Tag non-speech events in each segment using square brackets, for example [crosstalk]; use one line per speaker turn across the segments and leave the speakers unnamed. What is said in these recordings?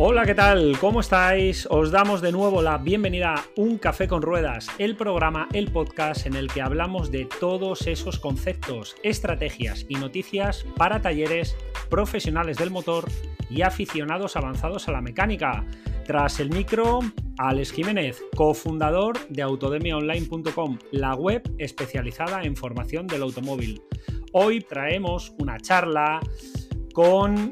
Hola, ¿qué tal? ¿Cómo estáis? Os damos de nuevo la bienvenida a Un Café con Ruedas, el programa, el podcast en el que hablamos de todos esos conceptos, estrategias y noticias para talleres, profesionales del motor y aficionados avanzados a la mecánica. Tras el micro, Alex Jiménez, cofundador de autodemiaonline.com, la web especializada en formación del automóvil. Hoy traemos una charla con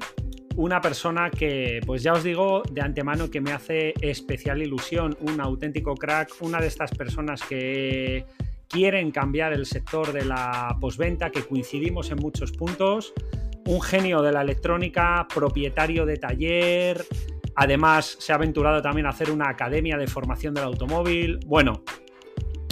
una persona que, pues ya os digo de antemano que me hace especial ilusión, un auténtico crack, una de estas personas que quieren cambiar el sector de la posventa, que coincidimos en muchos puntos, un genio de la electrónica, propietario de taller, además se ha aventurado también a hacer una academia de formación del automóvil, bueno,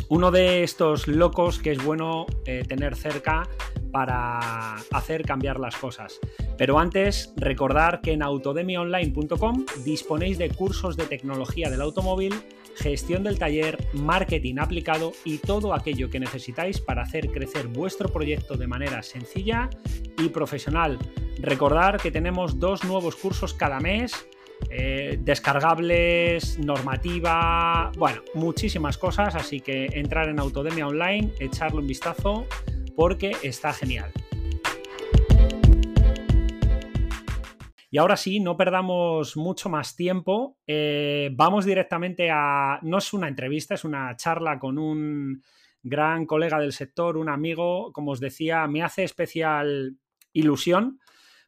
uno de estos locos que es bueno eh, tener cerca para hacer cambiar las cosas. Pero antes, recordar que en autodemiaonline.com disponéis de cursos de tecnología del automóvil, gestión del taller, marketing aplicado y todo aquello que necesitáis para hacer crecer vuestro proyecto de manera sencilla y profesional. Recordar que tenemos dos nuevos cursos cada mes eh, descargables, normativa, bueno, muchísimas cosas, así que entrar en Autodemia Online, echarle un vistazo porque está genial. Y ahora sí, no perdamos mucho más tiempo. Eh, vamos directamente a. No es una entrevista, es una charla con un gran colega del sector, un amigo. Como os decía, me hace especial ilusión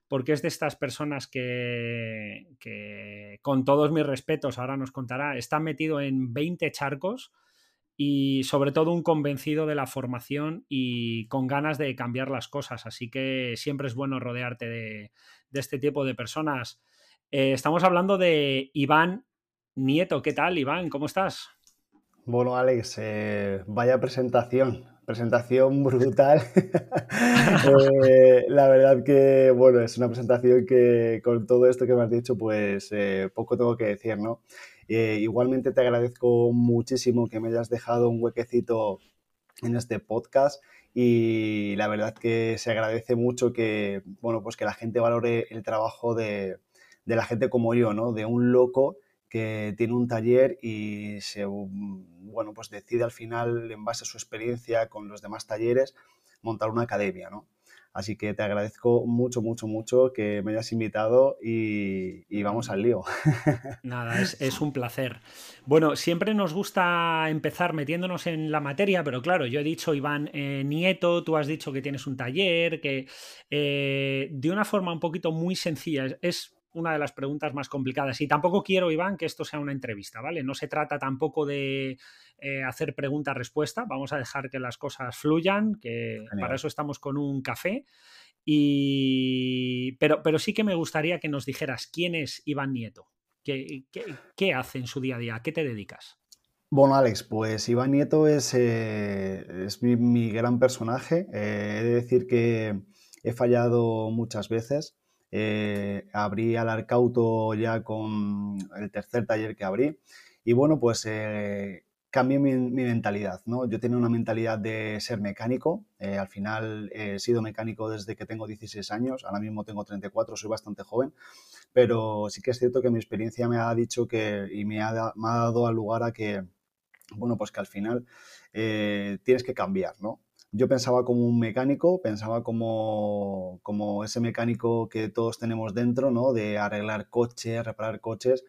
porque es de estas personas que, que, con todos mis respetos, ahora nos contará, está metido en 20 charcos y sobre todo un convencido de la formación y con ganas de cambiar las cosas. Así que siempre es bueno rodearte de, este tipo de personas. Eh, estamos hablando de Iván Nieto. ¿Qué tal, Iván? ¿Cómo estás?
Bueno, Alex, eh, vaya presentación, presentación brutal. [laughs] Eh, la verdad que, bueno, es una presentación que con todo esto que me has dicho, pues poco tengo que decir, ¿no? Eh, igualmente te agradezco muchísimo que me hayas dejado un huequecito en este podcast y la verdad que se agradece mucho que, bueno, pues que la gente valore el trabajo de, la gente como yo, ¿no? De un loco que tiene un taller y se, bueno, pues decide al final, en base a su experiencia con los demás talleres, montar una academia, ¿no? Así que te agradezco mucho, mucho, mucho que me hayas invitado y, vamos al lío. [laughs]
Nada, es, un placer. Bueno, siempre nos gusta empezar metiéndonos en la materia, pero claro, yo he dicho, Iván eh, Nieto, tú has dicho que tienes un taller, que eh, de una forma un poquito muy sencilla, es una de las preguntas más complicadas. Y tampoco quiero, Iván, que esto sea una entrevista, ¿vale? No se trata tampoco de eh, hacer pregunta-respuesta. Vamos a dejar que las cosas fluyan, que para eso estamos con un café. Y... Pero, pero sí que me gustaría que nos dijeras quién es Iván Nieto. ¿Qué, qué, hace en su día a día? ¿A qué te dedicas?
Bueno, Alex, pues Iván Nieto es, eh, es mi, gran personaje. Eh, he de decir que he fallado muchas veces. Abrí al Arcauto ya con el tercer taller que abrí. Y bueno, pues cambié mi, mentalidad, ¿no? Yo tenía una mentalidad de ser mecánico, eh, al final he sido mecánico desde que tengo 16 años, ahora mismo tengo 34, soy bastante joven, pero sí que es cierto que mi experiencia me ha dicho que, y me ha, dado al lugar a que, bueno, pues que al final eh, tienes que cambiar, ¿no? Yo pensaba como un mecánico, pensaba como, como ese mecánico que todos tenemos dentro, ¿no? De arreglar coches, reparar coches,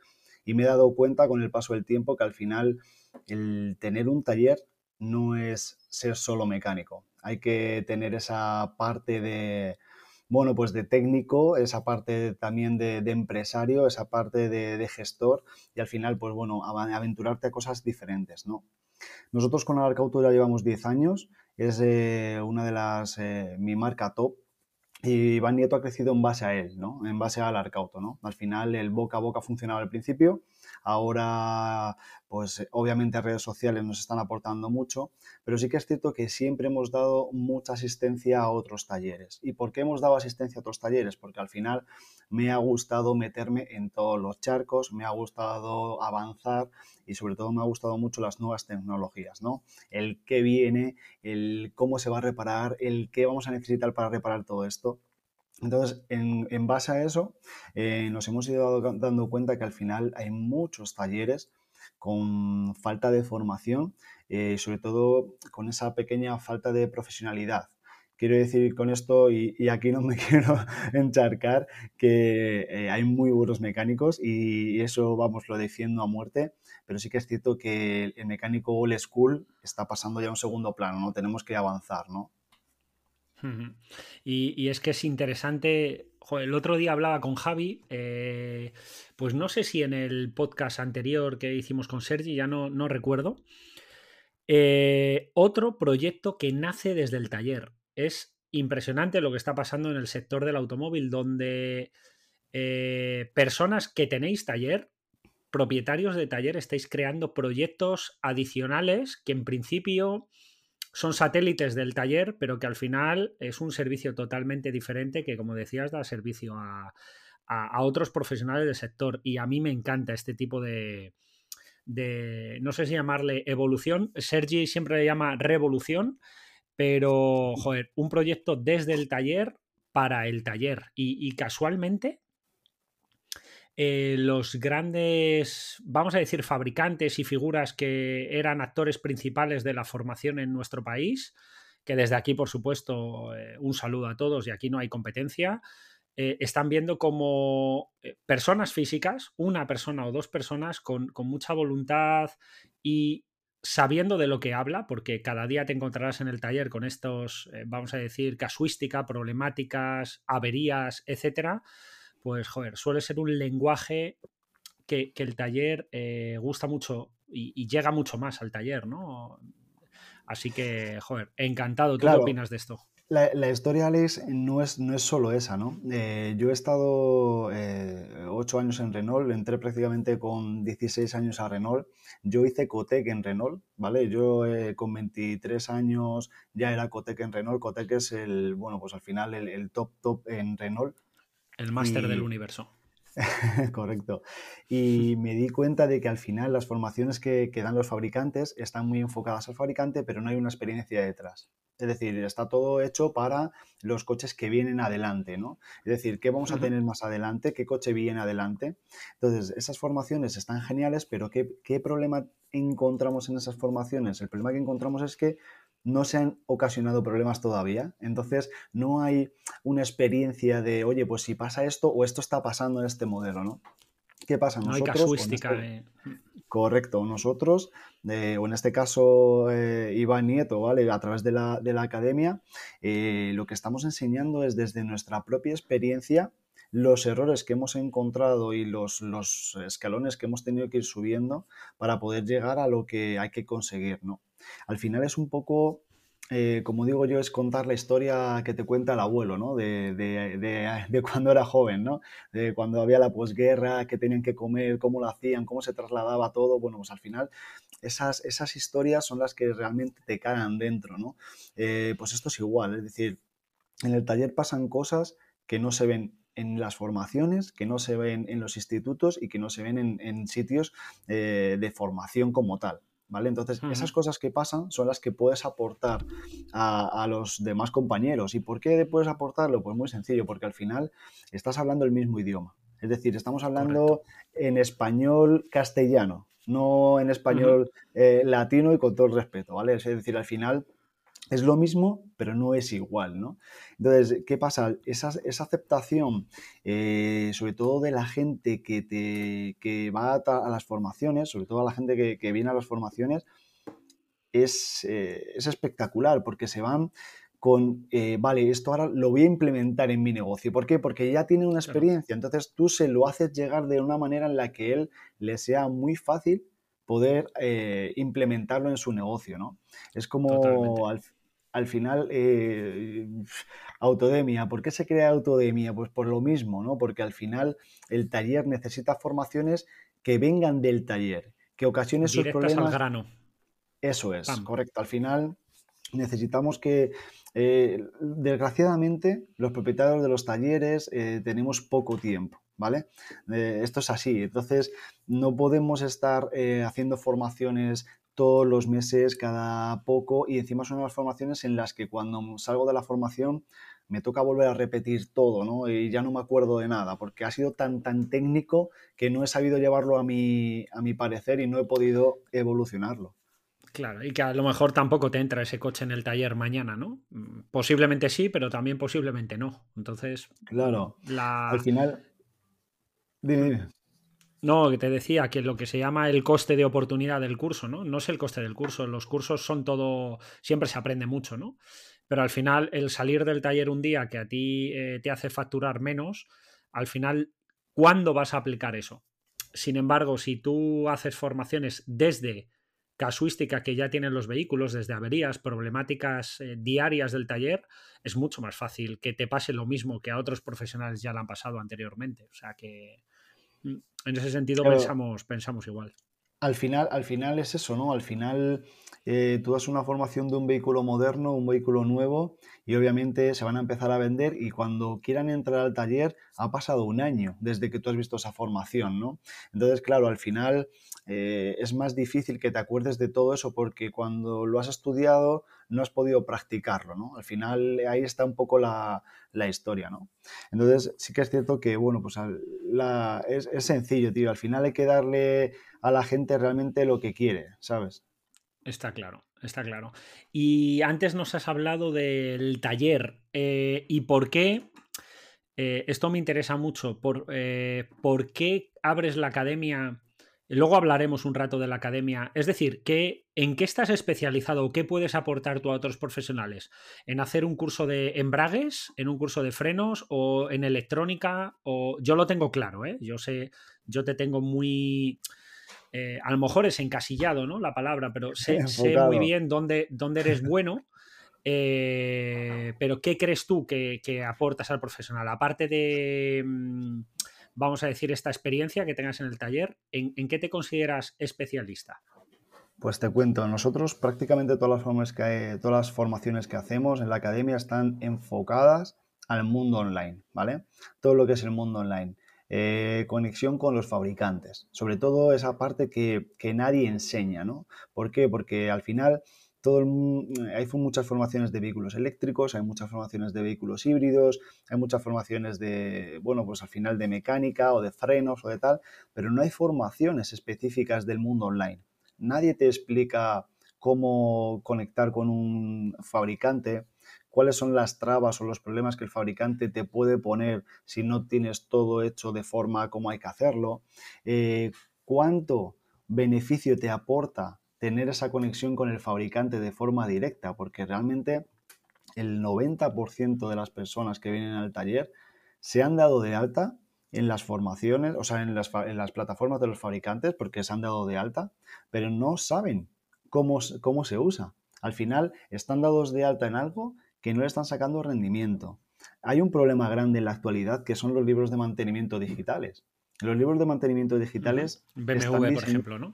y me he dado cuenta con el paso del tiempo que al final el tener un taller no es ser solo mecánico. Hay que tener esa parte de, bueno, pues de técnico, esa parte también de, empresario, esa parte de, gestor y al final, pues bueno, aventurarte a cosas diferentes, ¿no? Nosotros con Arcauto ya llevamos 10 años, es eh, una de las, eh, mi marca top y Iván Nieto ha crecido en base a él, ¿no? En base al Arcauto, ¿no? Al final el boca a boca funcionaba al principio, ahora pues obviamente redes sociales nos están aportando mucho, pero sí que es cierto que siempre hemos dado mucha asistencia a otros talleres. ¿Y por qué hemos dado asistencia a otros talleres? Porque al final me ha gustado meterme en todos los charcos, me ha gustado avanzar y sobre todo me ha gustado mucho las nuevas tecnologías, ¿no? El qué viene, el cómo se va a reparar, el qué vamos a necesitar para reparar todo esto. Entonces, en, base a eso, eh, nos hemos ido dando cuenta que al final hay muchos talleres con falta de formación, eh, sobre todo con esa pequeña falta de profesionalidad. Quiero decir con esto, y, aquí no me [laughs] quiero encharcar, que eh, hay muy buenos mecánicos y eso, vamos, lo defiendo a muerte, pero sí que es cierto que el mecánico old school está pasando ya a un segundo plano, ¿no? Tenemos que avanzar, ¿no?
Y, es que es interesante. el otro día hablaba con Javi, eh, pues no sé si en el podcast anterior que hicimos con Sergi, ya no, no recuerdo. Eh, otro proyecto que nace desde el taller. Es impresionante lo que está pasando en el sector del automóvil, donde eh, personas que tenéis taller, propietarios de taller, estáis creando proyectos adicionales que en principio son satélites del taller, pero que al final es un servicio totalmente diferente que, como decías, da servicio a, otros profesionales del sector. Y a mí me encanta este tipo de, no sé si llamarle evolución. Sergi siempre le llama revolución, pero, joder, un proyecto desde el taller para el taller. y casualmente eh, los grandes, vamos a decir, fabricantes y figuras que eran actores principales de la formación en nuestro país, que desde aquí, por supuesto, eh, un saludo a todos y aquí no hay competencia, eh, están viendo como personas físicas, una persona o dos personas con, mucha voluntad y sabiendo de lo que habla, porque cada día te encontrarás en el taller con estos, vamos a decir, casuística, problemáticas, averías, etcétera pues joder, suele ser un lenguaje que, el taller eh, gusta mucho y, llega mucho más al taller, ¿no? Así que, joder, encantado. ¿Tú qué opinas de esto?
La, historia, Alex, no es, no es solo esa, ¿no? Eh, yo he estado eh, ocho años en Renault, entré prácticamente con 16 años a Renault. Yo hice Cotec en Renault, ¿vale? Yo con 23 años ya era Cotec en Renault. Cotec es el, bueno, pues al final el top top en Renault.
El máster del universo. [laughs]
Correcto. Y me di cuenta de que al final las formaciones que, dan los fabricantes están muy enfocadas al fabricante, pero no hay una experiencia detrás. Es decir, está todo hecho para los coches que vienen adelante, ¿no? Es decir, ¿qué vamos a tener más adelante? ¿Qué coche viene adelante? Entonces, esas formaciones están geniales, pero ¿qué, ¿qué problema encontramos en esas formaciones? El problema que encontramos es que no se han ocasionado problemas todavía. Entonces, no hay una experiencia de, oye, pues si pasa esto o esto está pasando en este modelo, ¿no? ¿Qué pasa?
No hay casuística. Este
correcto, nosotros, o en este caso eh, Iván Nieto, ¿vale? A través de la, academia, eh, lo que estamos enseñando es desde nuestra propia experiencia los errores que hemos encontrado y los, los escalones que hemos tenido que ir subiendo para poder llegar a lo que hay que conseguir, ¿no? Al final es un poco eh, como digo yo, es contar la historia que te cuenta el abuelo, ¿no? De, de, cuando era joven, ¿no? De cuando había la posguerra, qué tenían que comer, cómo lo hacían, cómo se trasladaba todo. Bueno, pues al final esas, esas historias son las que realmente te caen dentro, ¿no? Eh, pues esto es igual, es decir, en el taller pasan cosas que no se ven en las formaciones, que no se ven en los institutos y que no se ven en, sitios eh, de formación como tal. ¿Vale? Entonces, esas cosas que pasan son las que puedes aportar a, los demás compañeros. ¿Y por qué puedes aportarlo? Pues muy sencillo, porque al final estás hablando el mismo idioma. Es decir, estamos hablando en español castellano, no en español eh, latino y con todo el respeto, ¿vale? Es decir, al final es lo mismo, pero no es igual, ¿no? Entonces, ¿qué pasa? Esa, aceptación, eh, sobre todo de la gente que, te, va a, las formaciones, sobre todo a la gente que, viene a las formaciones, es, eh, es espectacular porque se van con, eh, vale, esto ahora lo voy a implementar en mi negocio. ¿Por qué? Porque ya tiene una experiencia, entonces tú se lo haces llegar de una manera en la que él le sea muy fácil poder implementarlo en su negocio, ¿no? Es como al, al final, eh, autodemia. ¿Por qué se crea autodemia? Pues por lo mismo, ¿no? Porque al final el taller necesita formaciones que vengan del taller, que ocasionen sus problemas.
al grano.
Eso es, correcto. Al final necesitamos que, eh, desgraciadamente, los propietarios de los talleres eh, tenemos poco tiempo. ¿Vale? esto es así. Entonces, no podemos estar haciendo formaciones todos los meses, cada poco, y encima son unas formaciones en las que cuando salgo de la formación me toca volver a repetir todo, ¿no? Y ya no me acuerdo de nada, porque ha sido tan, tan técnico que no he sabido llevarlo a mi, a mi parecer y no he podido evolucionarlo.
Claro, y que a lo mejor tampoco te entra ese coche en el taller mañana, ¿no? Mm, posiblemente sí, pero también posiblemente no. Entonces.
Claro. Al final. Dime,
No, que te decía que lo que se llama el coste de oportunidad del curso, ¿no? No es el coste del curso. Los cursos son todo. Siempre se aprende mucho, ¿no? Pero al final, el salir del taller un día que a ti eh, te hace facturar menos, al final, ¿cuándo vas a aplicar eso? Sin embargo, si tú haces formaciones desde casuística que ya tienen los vehículos, desde averías, problemáticas eh, diarias del taller, es mucho más fácil que te pase lo mismo que a otros profesionales ya lo han pasado anteriormente. O sea que mm, en ese sentido pensamos, pensamos igual.
Al final, al final es eso, ¿no? Al final eh, tú das una formación de un vehículo moderno, un vehículo nuevo, y obviamente se van a empezar a vender y cuando quieran entrar al taller ha pasado un año desde que tú has visto esa formación, ¿no? Entonces, claro, al final eh, es más difícil que te acuerdes de todo eso porque cuando lo has estudiado no has podido practicarlo, ¿no? Al final ahí está un poco la, historia, ¿no? Entonces sí que es cierto que, bueno, pues es, es sencillo, tío. Al final hay que darle a la gente realmente lo que quiere, ¿sabes?
Está claro, está claro. Y antes nos has hablado del taller eh, y por qué, eh, esto me interesa mucho, por, eh, por qué abres la academia, luego hablaremos un rato de la academia, es decir, ¿qué, ¿en qué estás especializado o qué puedes aportar tú a otros profesionales? ¿En hacer un curso de embragues, en un curso de frenos o en electrónica? O, yo lo tengo claro, ¿eh? yo sé, yo te tengo muy eh, a lo mejor es encasillado, ¿no? La palabra, pero sé, [laughs] muy bien dónde, dónde eres [laughs] bueno. Eh, pero ¿qué crees tú que, aportas al profesional? Aparte de, mm, vamos a decir, esta experiencia que tengas en el taller, ¿en, qué te consideras especialista?
Pues te cuento, nosotros prácticamente todas las, que todas las formaciones que hacemos en la academia están enfocadas al mundo online, ¿vale? Todo lo que es el mundo online. Eh, conexión con los fabricantes, sobre todo esa parte que, nadie enseña, ¿no? ¿Por qué? Porque al final todo hay muchas formaciones de vehículos eléctricos, hay muchas formaciones de vehículos híbridos, hay muchas formaciones de, bueno, pues al final de mecánica o de frenos o de tal, pero no hay formaciones específicas del mundo online. Nadie te explica cómo conectar con un fabricante, cuáles son las trabas o los problemas que el fabricante te puede poner si no tienes todo hecho de forma como hay que hacerlo, eh, cuánto beneficio te aporta tener esa conexión con el fabricante de forma directa, porque realmente el 90% de las personas que vienen al taller se han dado de alta en las formaciones, o sea, en las, en las plataformas de los fabricantes, porque se han dado de alta, pero no saben cómo, cómo se usa. Al final están dados de alta en algo que no le están sacando rendimiento. Hay un problema grande en la actualidad que son los libros de mantenimiento digitales. Los libros de mantenimiento digitales.
BMW, por ejemplo, ¿no?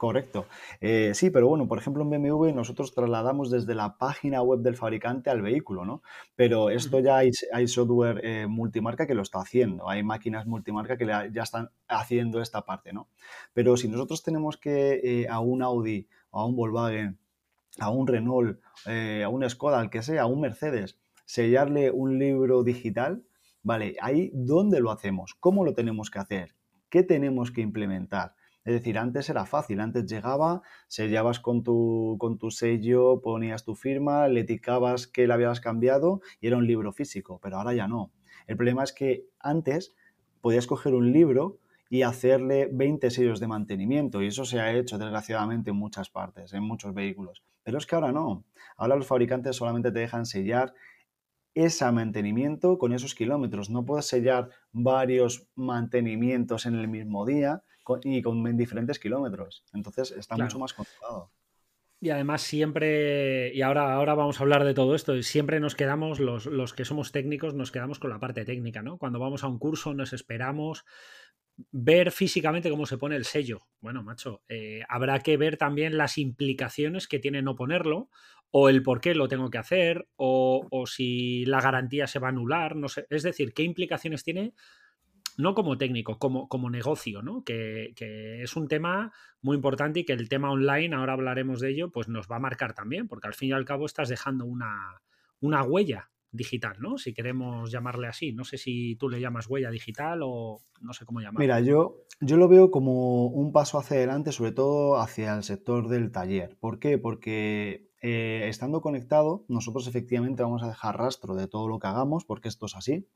Correcto. Eh, sí, pero bueno, por ejemplo, en BMW nosotros trasladamos desde la página web del fabricante al vehículo, ¿no? Pero esto ya hay, software eh, multimarca que lo está haciendo, hay máquinas multimarca que ya están haciendo esta parte, ¿no? Pero si nosotros tenemos que eh, a un Audi a un Volkswagen a un Renault, a un Skoda, al que sea, a un Mercedes, sellarle un libro digital, vale, ahí dónde lo hacemos, cómo lo tenemos que hacer, qué tenemos que implementar. Es decir, antes era fácil, antes llegaba, sellabas con tu, con tu sello, ponías tu firma, le ticabas que la habías cambiado y era un libro físico, pero ahora ya no. El problema es que antes podías coger un libro y hacerle 20 sellos de mantenimiento y eso se ha hecho desgraciadamente en muchas partes, en muchos vehículos. Pero es que ahora no. Ahora los fabricantes solamente te dejan sellar ese mantenimiento con esos kilómetros. No puedes sellar varios mantenimientos en el mismo día y con diferentes kilómetros. Entonces está mucho más controlado.
Y además siempre, y ahora, ahora vamos a hablar de todo esto, y siempre nos quedamos, los, los, que somos técnicos, nos quedamos con la parte técnica, ¿no? Cuando vamos a un curso nos esperamos ver físicamente cómo se pone el sello. Bueno, macho, eh, habrá que ver también las implicaciones que tiene no ponerlo, o el por qué lo tengo que hacer, o, si la garantía se va a anular, no sé. Es decir, qué implicaciones tiene, no como técnico, como, como negocio, ¿no? Que, es un tema muy importante y que el tema online, ahora hablaremos de ello, pues nos va a marcar también, porque al fin y al cabo estás dejando una, una huella digital, ¿no? Si queremos llamarle así. No sé si tú le llamas huella digital o no sé cómo llamarlo.
Mira, yo, yo lo veo como un paso hacia adelante, sobre todo hacia el sector del taller. ¿Por qué? Porque eh, estando conectado, nosotros efectivamente vamos a dejar rastro de todo lo que hagamos, porque esto es así.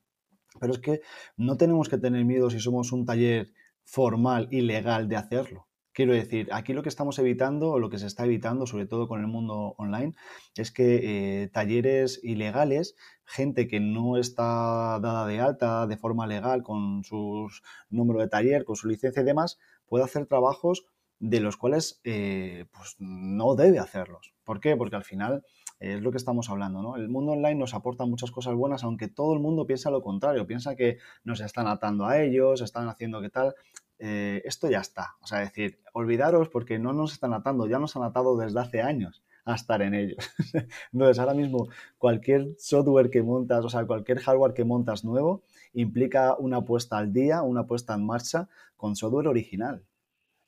Pero es que no tenemos que tener miedo si somos un taller formal y legal de hacerlo. Quiero decir, aquí lo que estamos evitando, o lo que se está evitando, sobre todo con el mundo online, es que eh, talleres ilegales, gente que no está dada de alta de forma legal con su número de taller, con su licencia y demás, pueda hacer trabajos de los cuales eh, pues no debe hacerlos. ¿Por qué? Porque al final es lo que estamos hablando, ¿no? El mundo online nos aporta muchas cosas buenas, aunque todo el mundo piensa lo contrario, piensa que nos están atando a ellos, están haciendo que tal. Eh, esto ya está. O sea, decir, olvidaros porque no nos están atando, ya nos han atado desde hace años a estar en ellos. [laughs] Entonces, ahora mismo, cualquier software que montas, o sea, cualquier hardware que montas nuevo, implica una puesta al día, una puesta en marcha con software original.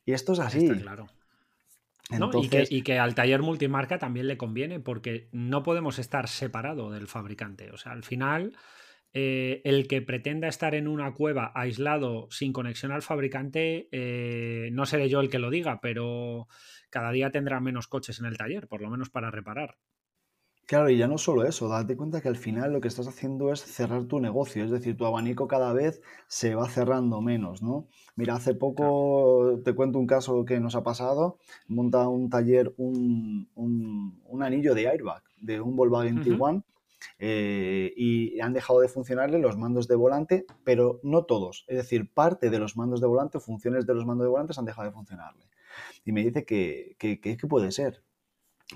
Y esto es así.
claro. Y, que, y, que, al taller multimarca también le conviene porque no podemos estar separado del fabricante. O sea, al final eh, el que pretenda estar en una cueva aislado sin conexión al fabricante, eh, no seré yo el que lo diga, pero cada día tendrá menos coches en el taller, por lo menos para reparar.
Claro, y ya no solo eso, date cuenta que al final lo que estás haciendo es cerrar tu negocio, es decir, tu abanico cada vez se va cerrando menos, ¿no? Mira, hace poco te cuento un caso que nos ha pasado, monta un taller un, anillo de airbag de un Volkswagen T1 eh, y han dejado de funcionarle los mandos de volante, pero no todos. Es decir, parte de los mandos de volante, funciones de los mandos de volante han dejado de funcionarle. Y me dice que, que, puede ser.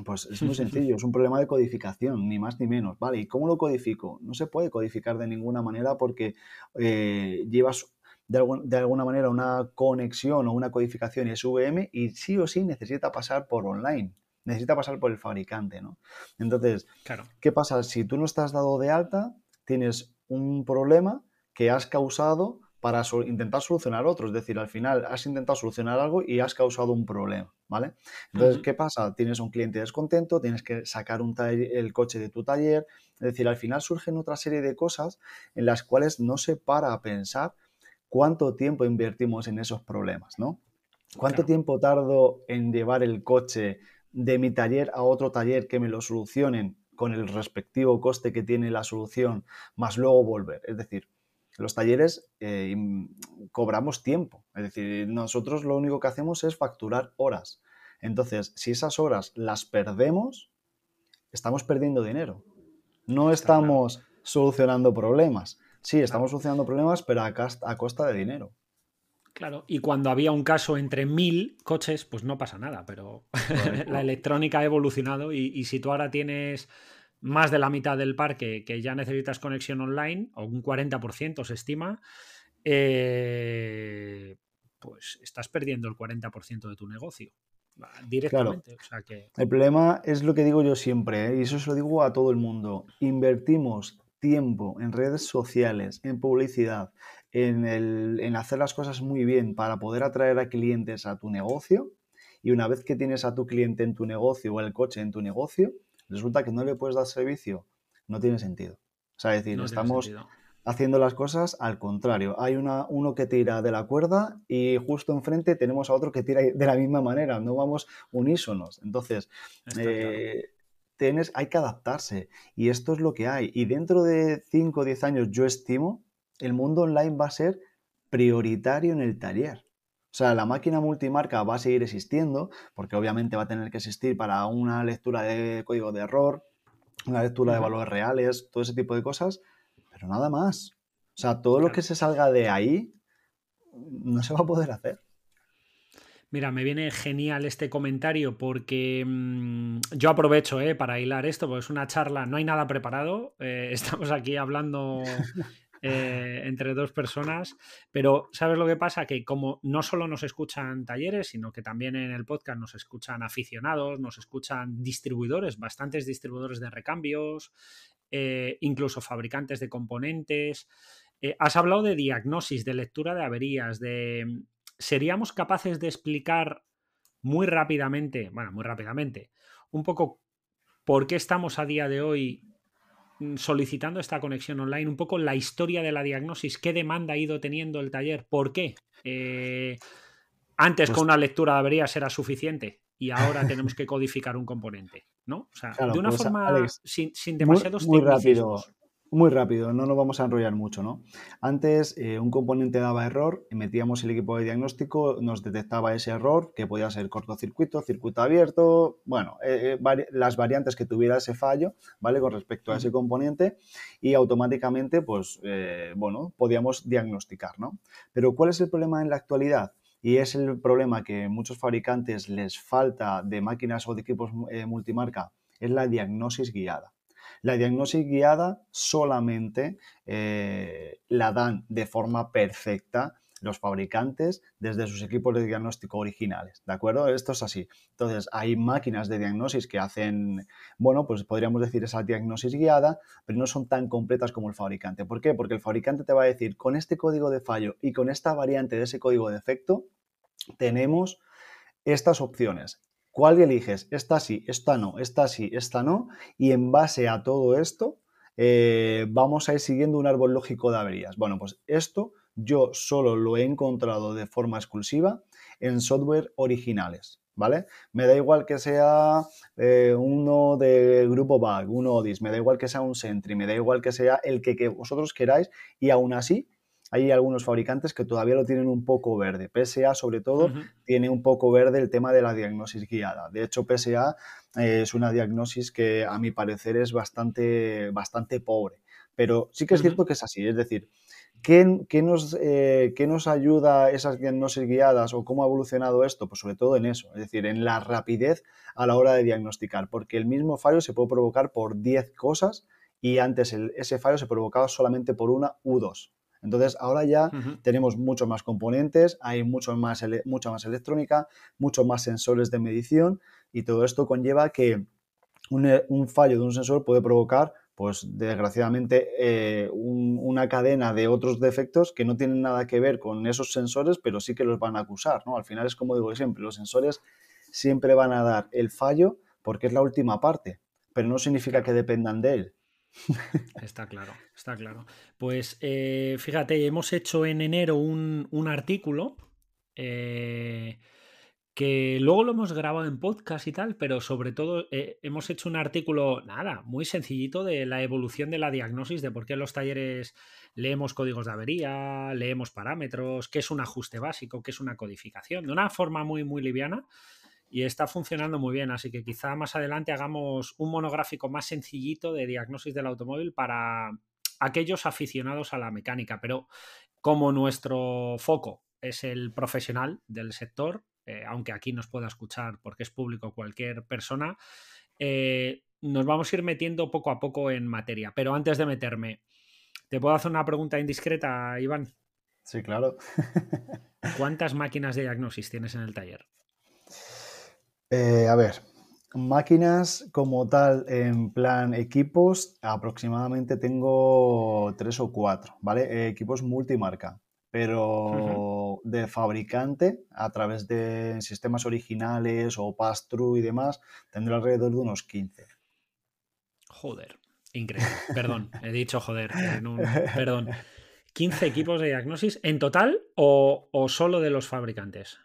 Pues es muy [laughs] sencillo, es un problema de codificación, ni más ni menos. ¿Vale? ¿Y cómo lo codifico? No se puede codificar de ninguna manera porque eh, llevas de, de, alguna manera una conexión o una codificación SVM y sí o sí necesita pasar por online necesita pasar por el fabricante, ¿no? Entonces, ¿qué pasa? Si tú no estás dado de alta, tienes un problema que has causado para intentar solucionar otro. Es decir, al final has intentado solucionar algo y has causado un problema, ¿vale? Entonces, ¿qué pasa? Tienes un cliente descontento, tienes que sacar un el coche de tu taller. Es decir, al final surgen otra serie de cosas en las cuales no se para a pensar cuánto tiempo invertimos en esos problemas, ¿no? ¿Cuánto tiempo tardo en llevar el coche de mi taller a otro taller que me lo solucionen con el respectivo coste que tiene la solución, más luego volver. Es decir, los talleres eh, cobramos tiempo. Es decir, nosotros lo único que hacemos es facturar horas. Entonces, si esas horas las perdemos, estamos perdiendo dinero. No estamos solucionando problemas. Sí, estamos solucionando problemas, pero a costa de dinero.
Claro, y cuando había un caso entre mil coches, pues no pasa nada, pero [laughs] la electrónica ha evolucionado y, si tú ahora tienes más de la mitad del parque que ya necesitas conexión online, o un 40% se estima, eh, pues estás perdiendo el 40% de tu negocio directamente.
El problema es lo que digo yo siempre, ¿eh? y eso se lo digo a todo el mundo. Invertimos tiempo en redes sociales, en publicidad, en, hacer las cosas muy bien para poder atraer a clientes a tu negocio y una vez que tienes a tu cliente en tu negocio o el coche en tu negocio, resulta que no le puedes dar servicio, no tiene sentido. O sea, es decir, estamos haciendo las cosas al contrario. Hay una, uno que tira de la cuerda y justo enfrente tenemos a otro que tira de la misma manera, no vamos unísonos. Entonces, eh, tienes, hay que adaptarse y esto es lo que hay. Y dentro de 5 o 10 años yo estimo el mundo online va a ser prioritario en el taller. O sea, la máquina multimarca va a seguir existiendo, porque obviamente va a tener que existir para una lectura de código de error, una lectura de valores reales, todo ese tipo de cosas, pero nada más. O sea, todo lo que se salga de ahí no se va a poder hacer.
Mira, me viene genial este comentario porque mm, yo aprovecho eh, para hilar esto, porque es una charla, no hay nada preparado, eh, [laughs] estamos aquí hablando eh, entre dos personas. Pero, ¿sabes lo que pasa? Que como no solo nos escuchan talleres, sino que también en el podcast nos escuchan aficionados, nos escuchan distribuidores, bastantes distribuidores de recambios, eh, incluso fabricantes de componentes. Eh, has hablado de diagnosis, de lectura de averías, de... ¿Seríamos capaces de explicar muy rápidamente, bueno, muy rápidamente, un poco por qué estamos a día de hoy solicitando esta conexión online, un poco la historia de la diagnosis, qué demanda ha ido teniendo el taller, por qué. Eh, antes
Pues
con una lectura de averías era suficiente y ahora tenemos que codificar un componente, ¿no? O sea,
Claro,
de una
pues,
forma
Alex,
sin, sin demasiados
muy rápido. Muy rápido, no nos vamos a enrollar mucho, ¿no? Antes eh, un componente daba error, metíamos el equipo de diagnóstico, nos detectaba ese error, que podía ser cortocircuito, circuito abierto, bueno, eh, eh, vari- las variantes que tuviera ese fallo, ¿vale? Con respecto a ese componente y automáticamente, pues, eh, bueno, podíamos diagnosticar, ¿no? Pero ¿cuál es el problema en la actualidad? Y es el problema que muchos fabricantes les falta de máquinas o de equipos multimarca, es la diagnosis guiada. La diagnosis guiada solamente eh, la dan de forma perfecta los fabricantes desde sus equipos de diagnóstico originales, ¿de acuerdo? Esto es así. Entonces, hay máquinas de diagnosis que hacen, bueno, pues podríamos decir esa diagnosis guiada, pero no son tan completas como el fabricante. ¿Por qué? Porque el fabricante te va a decir, con este código de fallo y con esta variante de ese código de defecto, tenemos estas opciones. ¿Cuál eliges? Esta sí, esta no, esta sí, esta no. Y en base a todo esto, eh, vamos a ir siguiendo un árbol lógico de averías. Bueno, pues esto yo solo lo he encontrado de forma exclusiva en software originales, ¿vale? Me da igual que sea eh, uno del grupo BAG, un ODIS, me da igual que sea un Sentry, me da igual que sea el que, que vosotros queráis y aún así hay algunos fabricantes que todavía lo tienen un poco verde. PSA, sobre todo, tiene un poco verde el tema de la diagnosis guiada. De hecho, PSA eh, es una diagnosis que a mi parecer es bastante, bastante pobre. Pero sí que es cierto que es así. Es decir, ¿qué, qué nos, eh, qué nos ayuda esas diagnosis guiadas o cómo ha evolucionado esto? Pues sobre todo en eso, es decir, en la rapidez a la hora de diagnosticar. Porque el mismo fallo se puede provocar por 10 cosas y antes el- ese fallo se provocaba solamente por una u dos. Entonces, ahora ya tenemos muchos más componentes, hay mucho más, mucha más electrónica, muchos más sensores de medición y todo esto conlleva que un, e- un fallo de un sensor puede provocar, pues desgraciadamente, eh, un- una cadena de otros defectos que no tienen nada que ver con esos sensores, pero sí que los van a acusar, ¿no? Al final es como digo siempre, los sensores siempre van a dar el fallo porque es la última parte, pero no significa que dependan de él.
Está claro, está claro. Pues eh, fíjate, hemos hecho en enero un, un artículo eh, que luego lo hemos grabado en podcast y tal, pero sobre todo eh, hemos hecho un artículo, nada, muy sencillito de la evolución de la diagnosis, de por qué los talleres leemos códigos de avería, leemos parámetros, qué es un ajuste básico, qué es una codificación, de una forma muy, muy liviana y está funcionando muy bien. Así que quizá más adelante hagamos un monográfico más sencillito de diagnosis del automóvil para aquellos aficionados a la mecánica. Pero como nuestro foco es el profesional del sector, eh, aunque aquí nos pueda escuchar porque es público cualquier persona, eh, nos vamos a ir metiendo poco a poco en materia. Pero antes de meterme, ¿te puedo hacer una pregunta indiscreta, Iván?
Sí, claro. [laughs]
¿Cuántas máquinas de diagnosis tienes en el taller?
Eh, a ver, máquinas como tal, en plan equipos, aproximadamente tengo tres o cuatro, ¿vale? Eh, equipos multimarca, pero de fabricante, a través de sistemas originales o pass-through y demás, tendré alrededor de unos 15.
Joder, increíble. Perdón, he dicho joder. en un- Perdón. ¿15 equipos de diagnosis en total o, o solo de los fabricantes?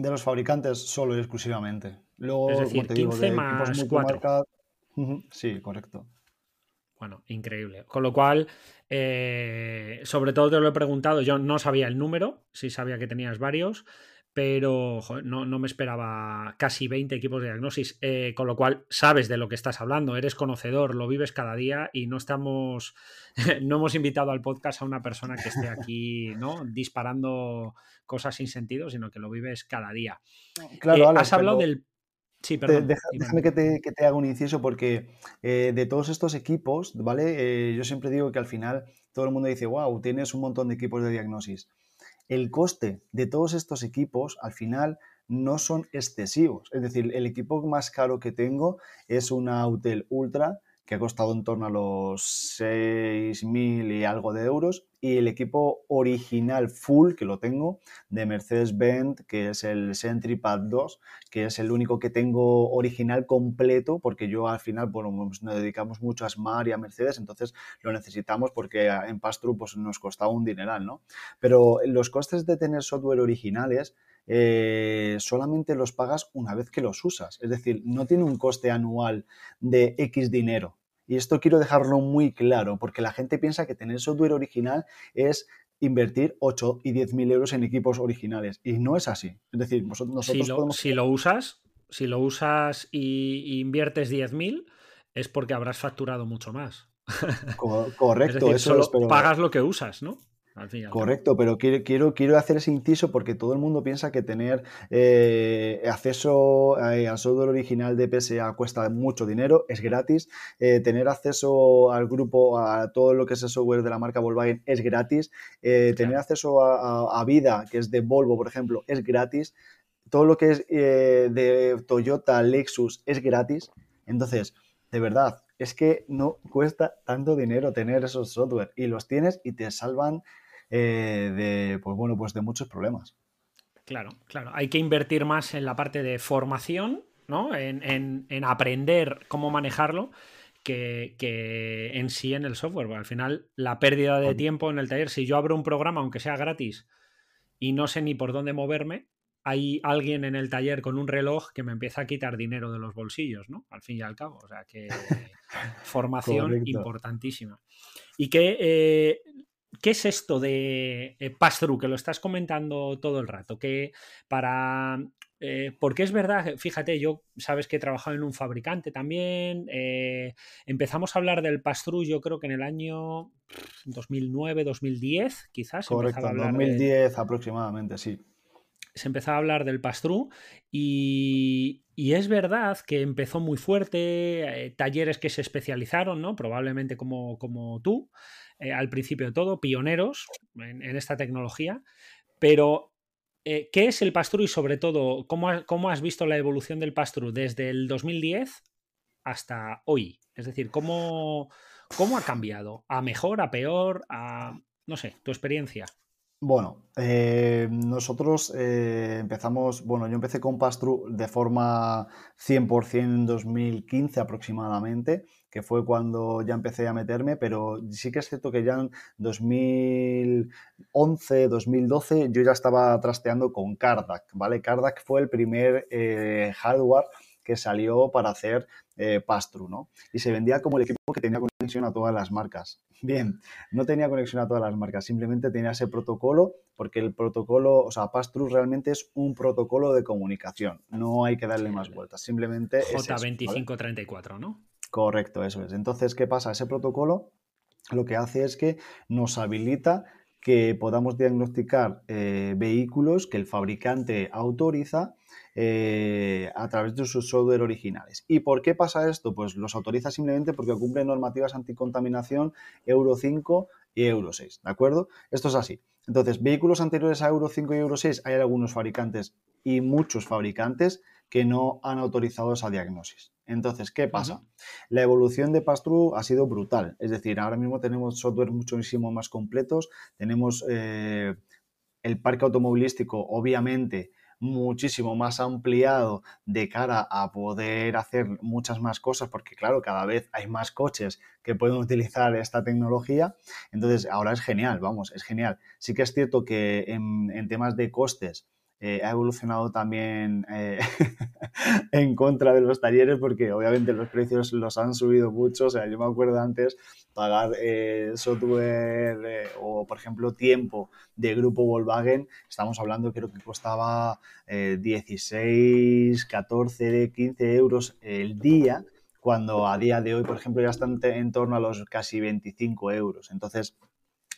De los fabricantes solo y exclusivamente. Luego,
Es decir,
te digo,
15
de equipos
más
multimarca. Ujú, Sí, correcto.
Bueno, increíble. Con lo cual, eh, sobre todo te lo he preguntado, yo no sabía el número, sí sabía que tenías varios, pero joder, no, no me esperaba casi 20 equipos de diagnosis, eh, con lo cual sabes de lo que estás hablando, eres conocedor, lo vives cada día y no estamos, [laughs] no hemos invitado al podcast a una persona que esté aquí, ¿no? Disparando cosas sin sentido, sino que lo vives cada día.
Claro,
Eh,
Alex,
has hablado del... Sí,
Te-
perdón.
deja- déjame que te, que te haga un inciso porque eh, de todos estos equipos, ¿vale? Eh, yo siempre digo que al final todo el mundo dice, wow, tienes un montón de equipos de diagnosis. El coste de todos estos equipos al final no son excesivos. Es decir, el equipo más caro que tengo es una Autel Ultra que ha costado en torno a los 6.000 y algo de euros, y el equipo original full, que lo tengo, de Mercedes-Benz, que es el Sentry Pad 2, que es el único que tengo original completo, porque yo al final, bueno, nos dedicamos mucho a Smart y a Mercedes, entonces lo necesitamos porque en Pastru pues, nos costaba un dineral, ¿no? Pero los costes de tener software originales eh, solamente los pagas una vez que los usas. Es decir, no tiene un coste anual de X dinero. Y esto quiero dejarlo muy claro, porque la gente piensa que tener software original es invertir 8 y 10 mil euros en equipos originales. Y no es así. Es decir, nosotros
si lo, si lo usas, si lo usas y, inviertes 10 mil, es porque habrás facturado mucho más. [laughs]
correcto, eso
pagas lo que usas, ¿no?
Correcto, pero quiero, quiero, quiero, hacer ese inciso porque todo el mundo piensa que tener eh, acceso eh, al software original de PSA cuesta mucho dinero, es gratis. Eh, tener acceso al grupo, a todo lo que es el software de la marca Volkswagen es gratis. Tener acceso a, Vida, que es de Volvo, por ejemplo, es gratis. Todo lo que es de Toyota, Lexus es gratis. Entonces, de verdad, es que no cuesta tanto dinero tener esos software y los tienes y te salvan eh, de, pues bueno, pues de muchos problemas.
Claro, claro. Hay que invertir más en la parte de formación, ¿no? En, aprender cómo manejarlo. Que, en sí en el software. al final, la pérdida de tiempo en el taller, si yo abro un programa, aunque sea gratis, y no sé ni por dónde moverme, hay alguien en el taller con un reloj que me empieza a quitar dinero de los bolsillos, ¿no? Al fin y al cabo. O sea que [laughs] formación importantísima. Y que eh, ¿Qué es esto de eh, pass-through? Que lo estás comentando todo el rato. Que para. Eh, porque es verdad, fíjate, yo sabes que he trabajado en un fabricante también. Eh, empezamos a hablar del pass-through, yo creo que en el año 2009, 2010, quizás.
Correcto, en 2010 aproximadamente, sí.
Se empezaba a hablar del pass-through y, y, es verdad que empezó muy fuerte, talleres que se especializaron, ¿no? Probablemente como, como tú. Eh, al principio de todo, pioneros en, esta tecnología, pero eh, ¿qué es el Pastru y sobre todo ¿cómo, has visto la evolución del Pastru desde el 2010 hasta hoy? Es decir, ¿cómo, cómo ha cambiado? ¿A mejor, a peor, a... no sé, tu experiencia?
Bueno, eh, nosotros empezamos, bueno, yo empecé con Pastru de forma 100% en 2015 aproximadamente que fue cuando ya empecé a meterme, pero sí que es cierto que ya en 2011, 2012 yo ya estaba trasteando con Cardac, ¿vale? Cardac fue el primer eh, hardware que salió para hacer eh, Pastru, ¿no? Y se vendía como el equipo que tenía conexión a todas las marcas. [laughs] Bien, no tenía conexión a todas las marcas, simplemente tenía ese protocolo, porque el protocolo, o sea, Pastru realmente es un protocolo de comunicación, no hay que darle más vueltas, simplemente
J2534, ¿no?
Correcto, eso es. Entonces, ¿qué pasa? Ese protocolo lo que hace es que nos habilita que podamos diagnosticar eh, vehículos que el fabricante autoriza eh, a través de sus software originales. ¿Y por qué pasa esto? Pues los autoriza simplemente porque cumplen normativas anticontaminación Euro 5 y Euro 6, ¿de acuerdo? Esto es así. Entonces, vehículos anteriores a Euro 5 y Euro 6 hay algunos fabricantes y muchos fabricantes que no han autorizado esa diagnosis. Entonces, ¿qué pasa? La evolución de Pastru ha sido brutal. Es decir, ahora mismo tenemos software muchísimo más completos, tenemos eh, el parque automovilístico, obviamente, muchísimo más ampliado de cara a poder hacer muchas más cosas, porque claro, cada vez hay más coches que pueden utilizar esta tecnología. Entonces, ahora es genial, vamos, es genial. Sí que es cierto que en temas de costes, eh, ha evolucionado también eh, [laughs] en contra de los talleres porque obviamente los precios los han subido mucho. O sea, yo me acuerdo antes pagar eh, software o, por ejemplo, tiempo de grupo Volkswagen. Estamos hablando, creo que costaba 16, 14, 15 euros el día cuando a día de hoy, por ejemplo, ya están en torno a los casi 25 euros. Entonces,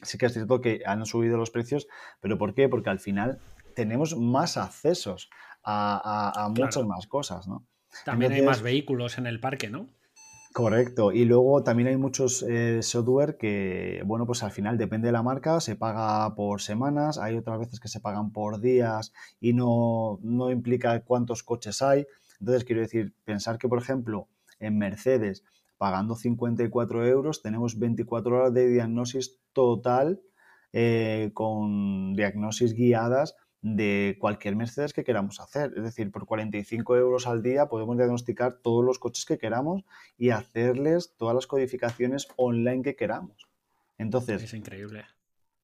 sí que es cierto que han subido los precios, pero ¿por qué? Porque al final tenemos más accesos a, muchas más cosas, ¿no?
También hay más vehículos en el parque, ¿no?
Correcto. Y luego también hay muchos eh, software que, bueno, pues al final depende de la marca, se paga por semanas, hay otras veces que se pagan por días y no, no implica cuántos coches hay. Entonces, quiero decir, pensar que, por ejemplo, en Mercedes pagando 54 euros tenemos 24 horas de diagnosis total eh, con diagnosis guiadas de cualquier Mercedes que queramos hacer. Es decir, por 45 euros al día podemos diagnosticar todos los coches que queramos y hacerles todas las codificaciones online que queramos. Entonces,
es increíble.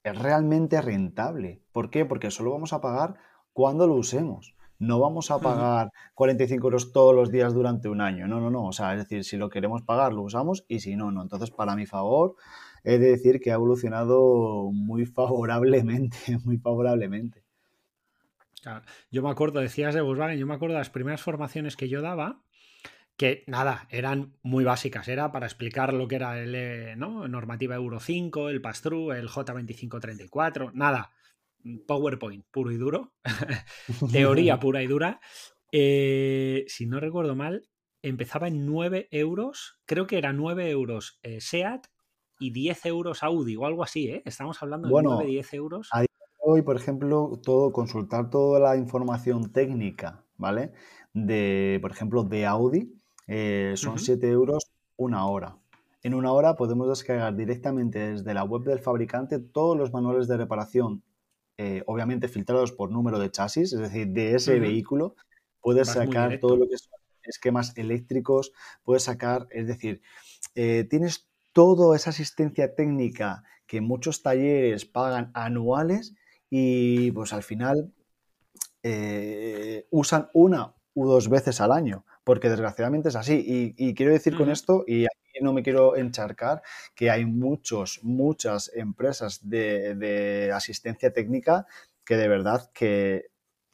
Es realmente rentable. ¿Por qué? Porque solo vamos a pagar cuando lo usemos. No vamos a pagar 45 euros todos los días durante un año. No, no, no. O sea, es decir, si lo queremos pagar, lo usamos y si no, no. Entonces, para mi favor, he de decir que ha evolucionado muy favorablemente, [laughs] muy favorablemente.
Yo me acuerdo, decías de Volkswagen, yo me acuerdo de las primeras formaciones que yo daba, que nada, eran muy básicas, era para explicar lo que era el eh, ¿no? normativa Euro 5, el pass-through, el J2534, nada, PowerPoint puro y duro, [laughs] teoría [laughs] pura y dura. Eh, si no recuerdo mal, empezaba en 9 euros, creo que era 9 euros eh, SEAT y 10 euros Audi o algo así, ¿eh? Estamos hablando de 9, 10 euros.
A hoy, por ejemplo, todo, consultar toda la información técnica, ¿vale? De, por ejemplo, de Audi, eh, son 7 euros una hora. En una hora podemos descargar directamente desde la web del fabricante todos los manuales de reparación, eh, obviamente filtrados por número de chasis, es decir, de ese vehículo. Puedes sacar todo lo que son esquemas eléctricos, puedes sacar, es decir, eh, tienes toda esa asistencia técnica que muchos talleres pagan anuales y pues al final eh, usan una u dos veces al año, porque desgraciadamente es así. Y, quiero decir con esto, y aquí no me quiero encharcar, que hay muchos, muchas empresas de, de asistencia técnica que de verdad que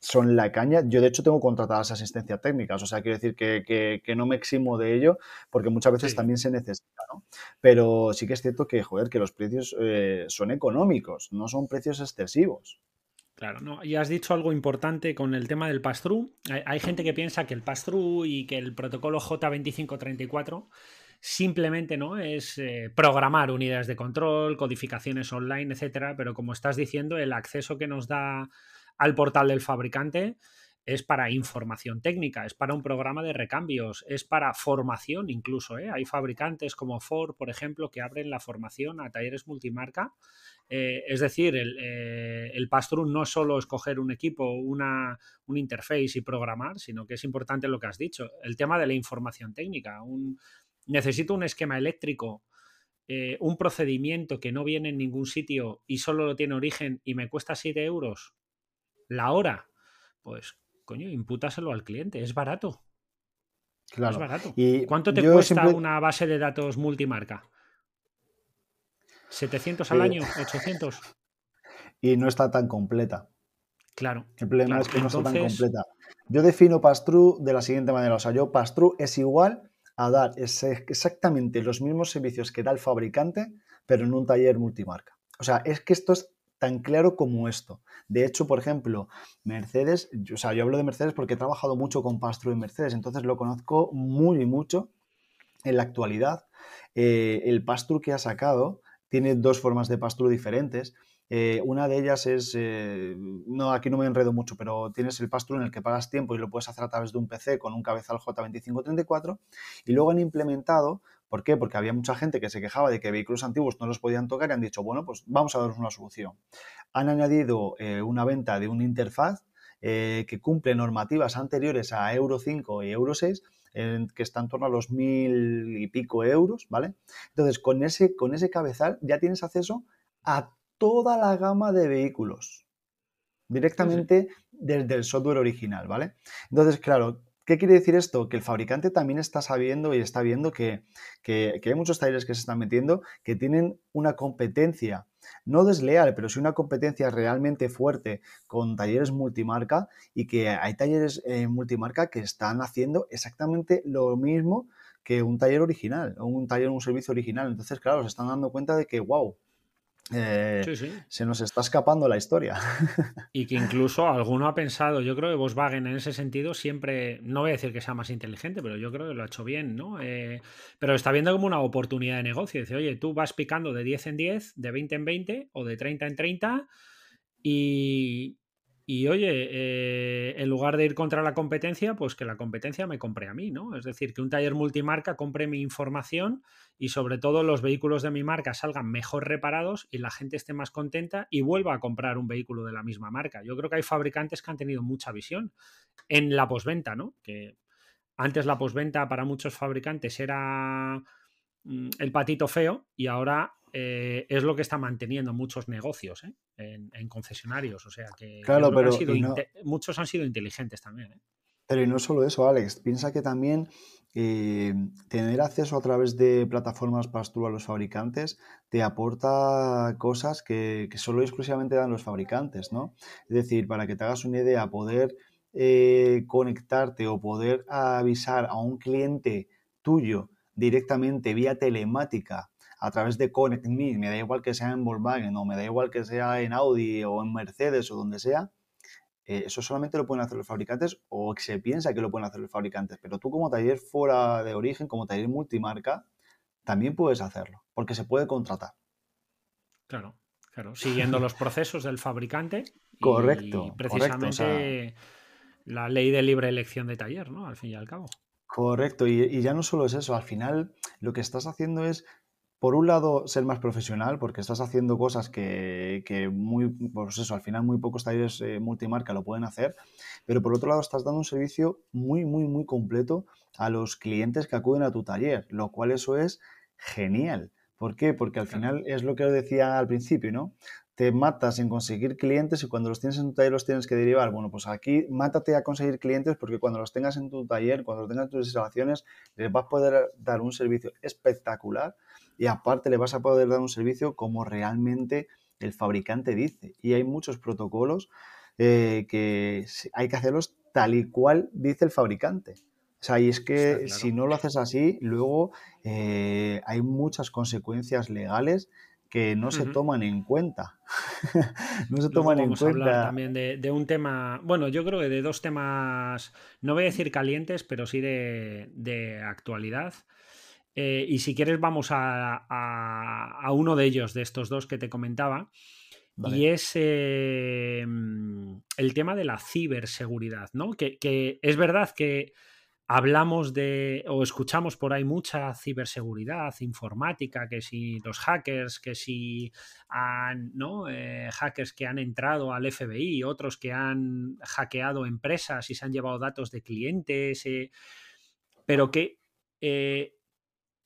son la caña. Yo, de hecho, tengo contratadas asistencias técnicas, o sea, quiero decir que, no me eximo de ello, porque muchas veces también se necesita, ¿no? Pero sí que es cierto que, joder, que los precios eh, son económicos, no son precios excesivos.
Claro, no. Y has dicho algo importante con el tema del pass-through. Hay, gente que piensa que el pass-through y que el protocolo J2534 simplemente no es eh, programar unidades de control, codificaciones online, etcétera, pero como estás diciendo, el acceso que nos da al portal del fabricante es para información técnica, es para un programa de recambios, es para formación incluso. ¿eh? Hay fabricantes como Ford, por ejemplo, que abren la formación a talleres multimarca. Eh, es decir, el, eh, no es solo escoger un equipo, una, un interface y programar, sino que es importante lo que has dicho, el tema de la información técnica. Necesito un esquema eléctrico, un procedimiento que no viene en ningún sitio y solo lo tiene origen y me cuesta 7 euros la hora, pues, coño, impútaselo al cliente, es barato. Claro. Es barato. ¿Y ¿Cuánto te cuesta una base de datos multimarca? ¿700 al año? ¿800? [laughs]
Y no está tan completa.
Claro.
El problema es que no está tan completa. Yo defino pass-through de la siguiente manera. O sea, yo pass-through es igual a dar exactamente los mismos servicios que da el fabricante, pero en un taller multimarca. O sea, es que esto es tan claro como esto. De hecho, por ejemplo, Mercedes, yo, o sea, yo hablo de Mercedes porque he trabajado mucho con Pastro en Mercedes, entonces lo conozco muy mucho en la actualidad. Eh, el Pastro que ha sacado tiene dos formas de Pastro diferentes. Eh, una de ellas es, eh, no, aquí no me enredo mucho, pero tienes el pass en el que pagas tiempo y lo puedes hacer a través de un PC con un cabezal J2534 y luego han implementado ¿Por qué? Porque había mucha gente que se quejaba de que vehículos antiguos no los podían tocar y han dicho, bueno, pues vamos a daros una solución. Han añadido eh, una venta de una interfaz eh, que cumple normativas anteriores a Euro 5 y Euro 6, que está en torno a los mil y pico euros, ¿vale? Entonces, con ese, con ese cabezal ya tienes acceso a toda la gama de vehículos directamente desde el software original, ¿vale? Entonces, claro, ¿Qué quiere decir esto? Que el fabricante también está sabiendo y está viendo que, hay muchos talleres que se están metiendo que tienen una competencia, no desleal, pero sí una competencia realmente fuerte con talleres multimarca y que hay talleres eh, multimarca que están haciendo exactamente lo mismo que un taller original, o un taller, un servicio original. Entonces, claro, se están dando cuenta de que, wow, eh, se nos está escapando la historia. [laughs]
Y que incluso alguno ha pensado, yo creo que Volkswagen en ese sentido siempre, no voy a decir que sea más inteligente, pero yo creo que lo ha hecho bien, ¿no? Eh, pero está viendo como una oportunidad de negocio. Dice, oye, tú vas picando de 10 en 10, de 20 en 20 o de 30 en 30 y, Y oye, eh, en lugar de ir contra la competencia, pues que la competencia me compre a mí, ¿no? Es decir, que un taller multimarca compre mi información y sobre todo los vehículos de mi marca salgan mejor reparados y la gente esté más contenta y vuelva a comprar un vehículo de la misma marca. Yo creo que hay fabricantes que han tenido mucha visión en la posventa, ¿no? Que antes la posventa para muchos fabricantes era mm, el patito feo y ahora eh, es lo que está manteniendo muchos negocios ¿eh? en, concesionarios. O sea que,
claro, pero
muchos han sido inteligentes también. ¿eh?
Pero y no solo eso, Alex. Piensa que también tener acceso a través de plataformas tú a los fabricantes te aporta cosas que, que, solo exclusivamente dan los fabricantes, ¿no? Es decir, para que te hagas una idea, poder conectarte o poder avisar a un cliente tuyo directamente vía telemática a través de Connect Me, me da igual que sea en Volkswagen o me da igual que sea en Audi o en Mercedes o donde sea, eh, eso solamente lo pueden hacer los fabricantes o se piensa que lo pueden hacer los fabricantes, pero tú como taller fuera de origen, como taller multimarca, también puedes hacerlo, porque se puede contratar.
Claro, claro, siguiendo los procesos del fabricante.
Correcto.
Y precisamente la ley de libre elección de taller, ¿no? Al fin y al cabo.
Correcto, y, ya no solo es eso, al final lo que estás haciendo es por un lado, ser más profesional, porque estás haciendo cosas que, muy, pues eso, al final muy pocos talleres eh, multimarca lo pueden hacer, pero por otro lado estás dando un servicio muy, muy, muy completo a los clientes que acuden a tu taller, lo cual eso es genial. ¿Por qué? Porque al final es lo que os decía al principio, ¿no? Te matas en conseguir clientes y cuando los tienes en tu taller los tienes que derivar. Bueno, pues aquí mátate a conseguir clientes porque cuando los tengas en tu taller, cuando los tengas en tus instalaciones, les vas a poder dar un servicio espectacular y aparte le vas a poder dar un servicio como realmente el fabricante dice. Y hay muchos protocolos eh, que hay que hacerlos tal y cual dice el fabricante. O sea, y es que si no lo haces así, luego eh, hay muchas consecuencias legales que no se toman en cuenta. [laughs]
no se toman en cuenta. A hablar también de, un tema, bueno, yo creo que de dos temas, no voy a decir calientes, pero sí de, de actualidad. Eh, y si quieres, vamos a, uno de ellos, de estos dos que te comentaba. Y es em, el tema de la ciberseguridad, ¿no? Que, es verdad que hablamos de o escuchamos por ahí mucha ciberseguridad informática, que si los hackers, que si han, ¿no? Eh, hackers que han entrado al FBI, otros que han hackeado empresas y se han llevado datos de clientes, eh, pero que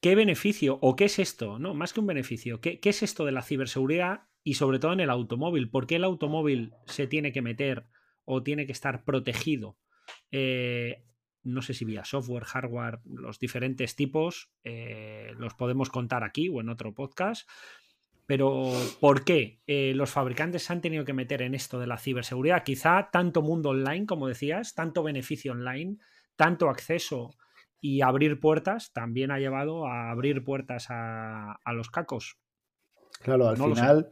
¿qué beneficio o qué es esto? No, más que un beneficio, ¿qué, es esto de la ciberseguridad y sobre todo en el automóvil? ¿Por qué el automóvil se tiene que meter o tiene que estar protegido? Eh, no sé si vía software, hardware, los diferentes tipos, eh, los podemos contar aquí o en otro podcast. Pero ¿por qué eh, los fabricantes se han tenido que meter en esto de la ciberseguridad? Quizá tanto mundo online, como decías, tanto beneficio online, tanto acceso y abrir puertas también ha llevado a abrir puertas a, los cacos.
Claro, al final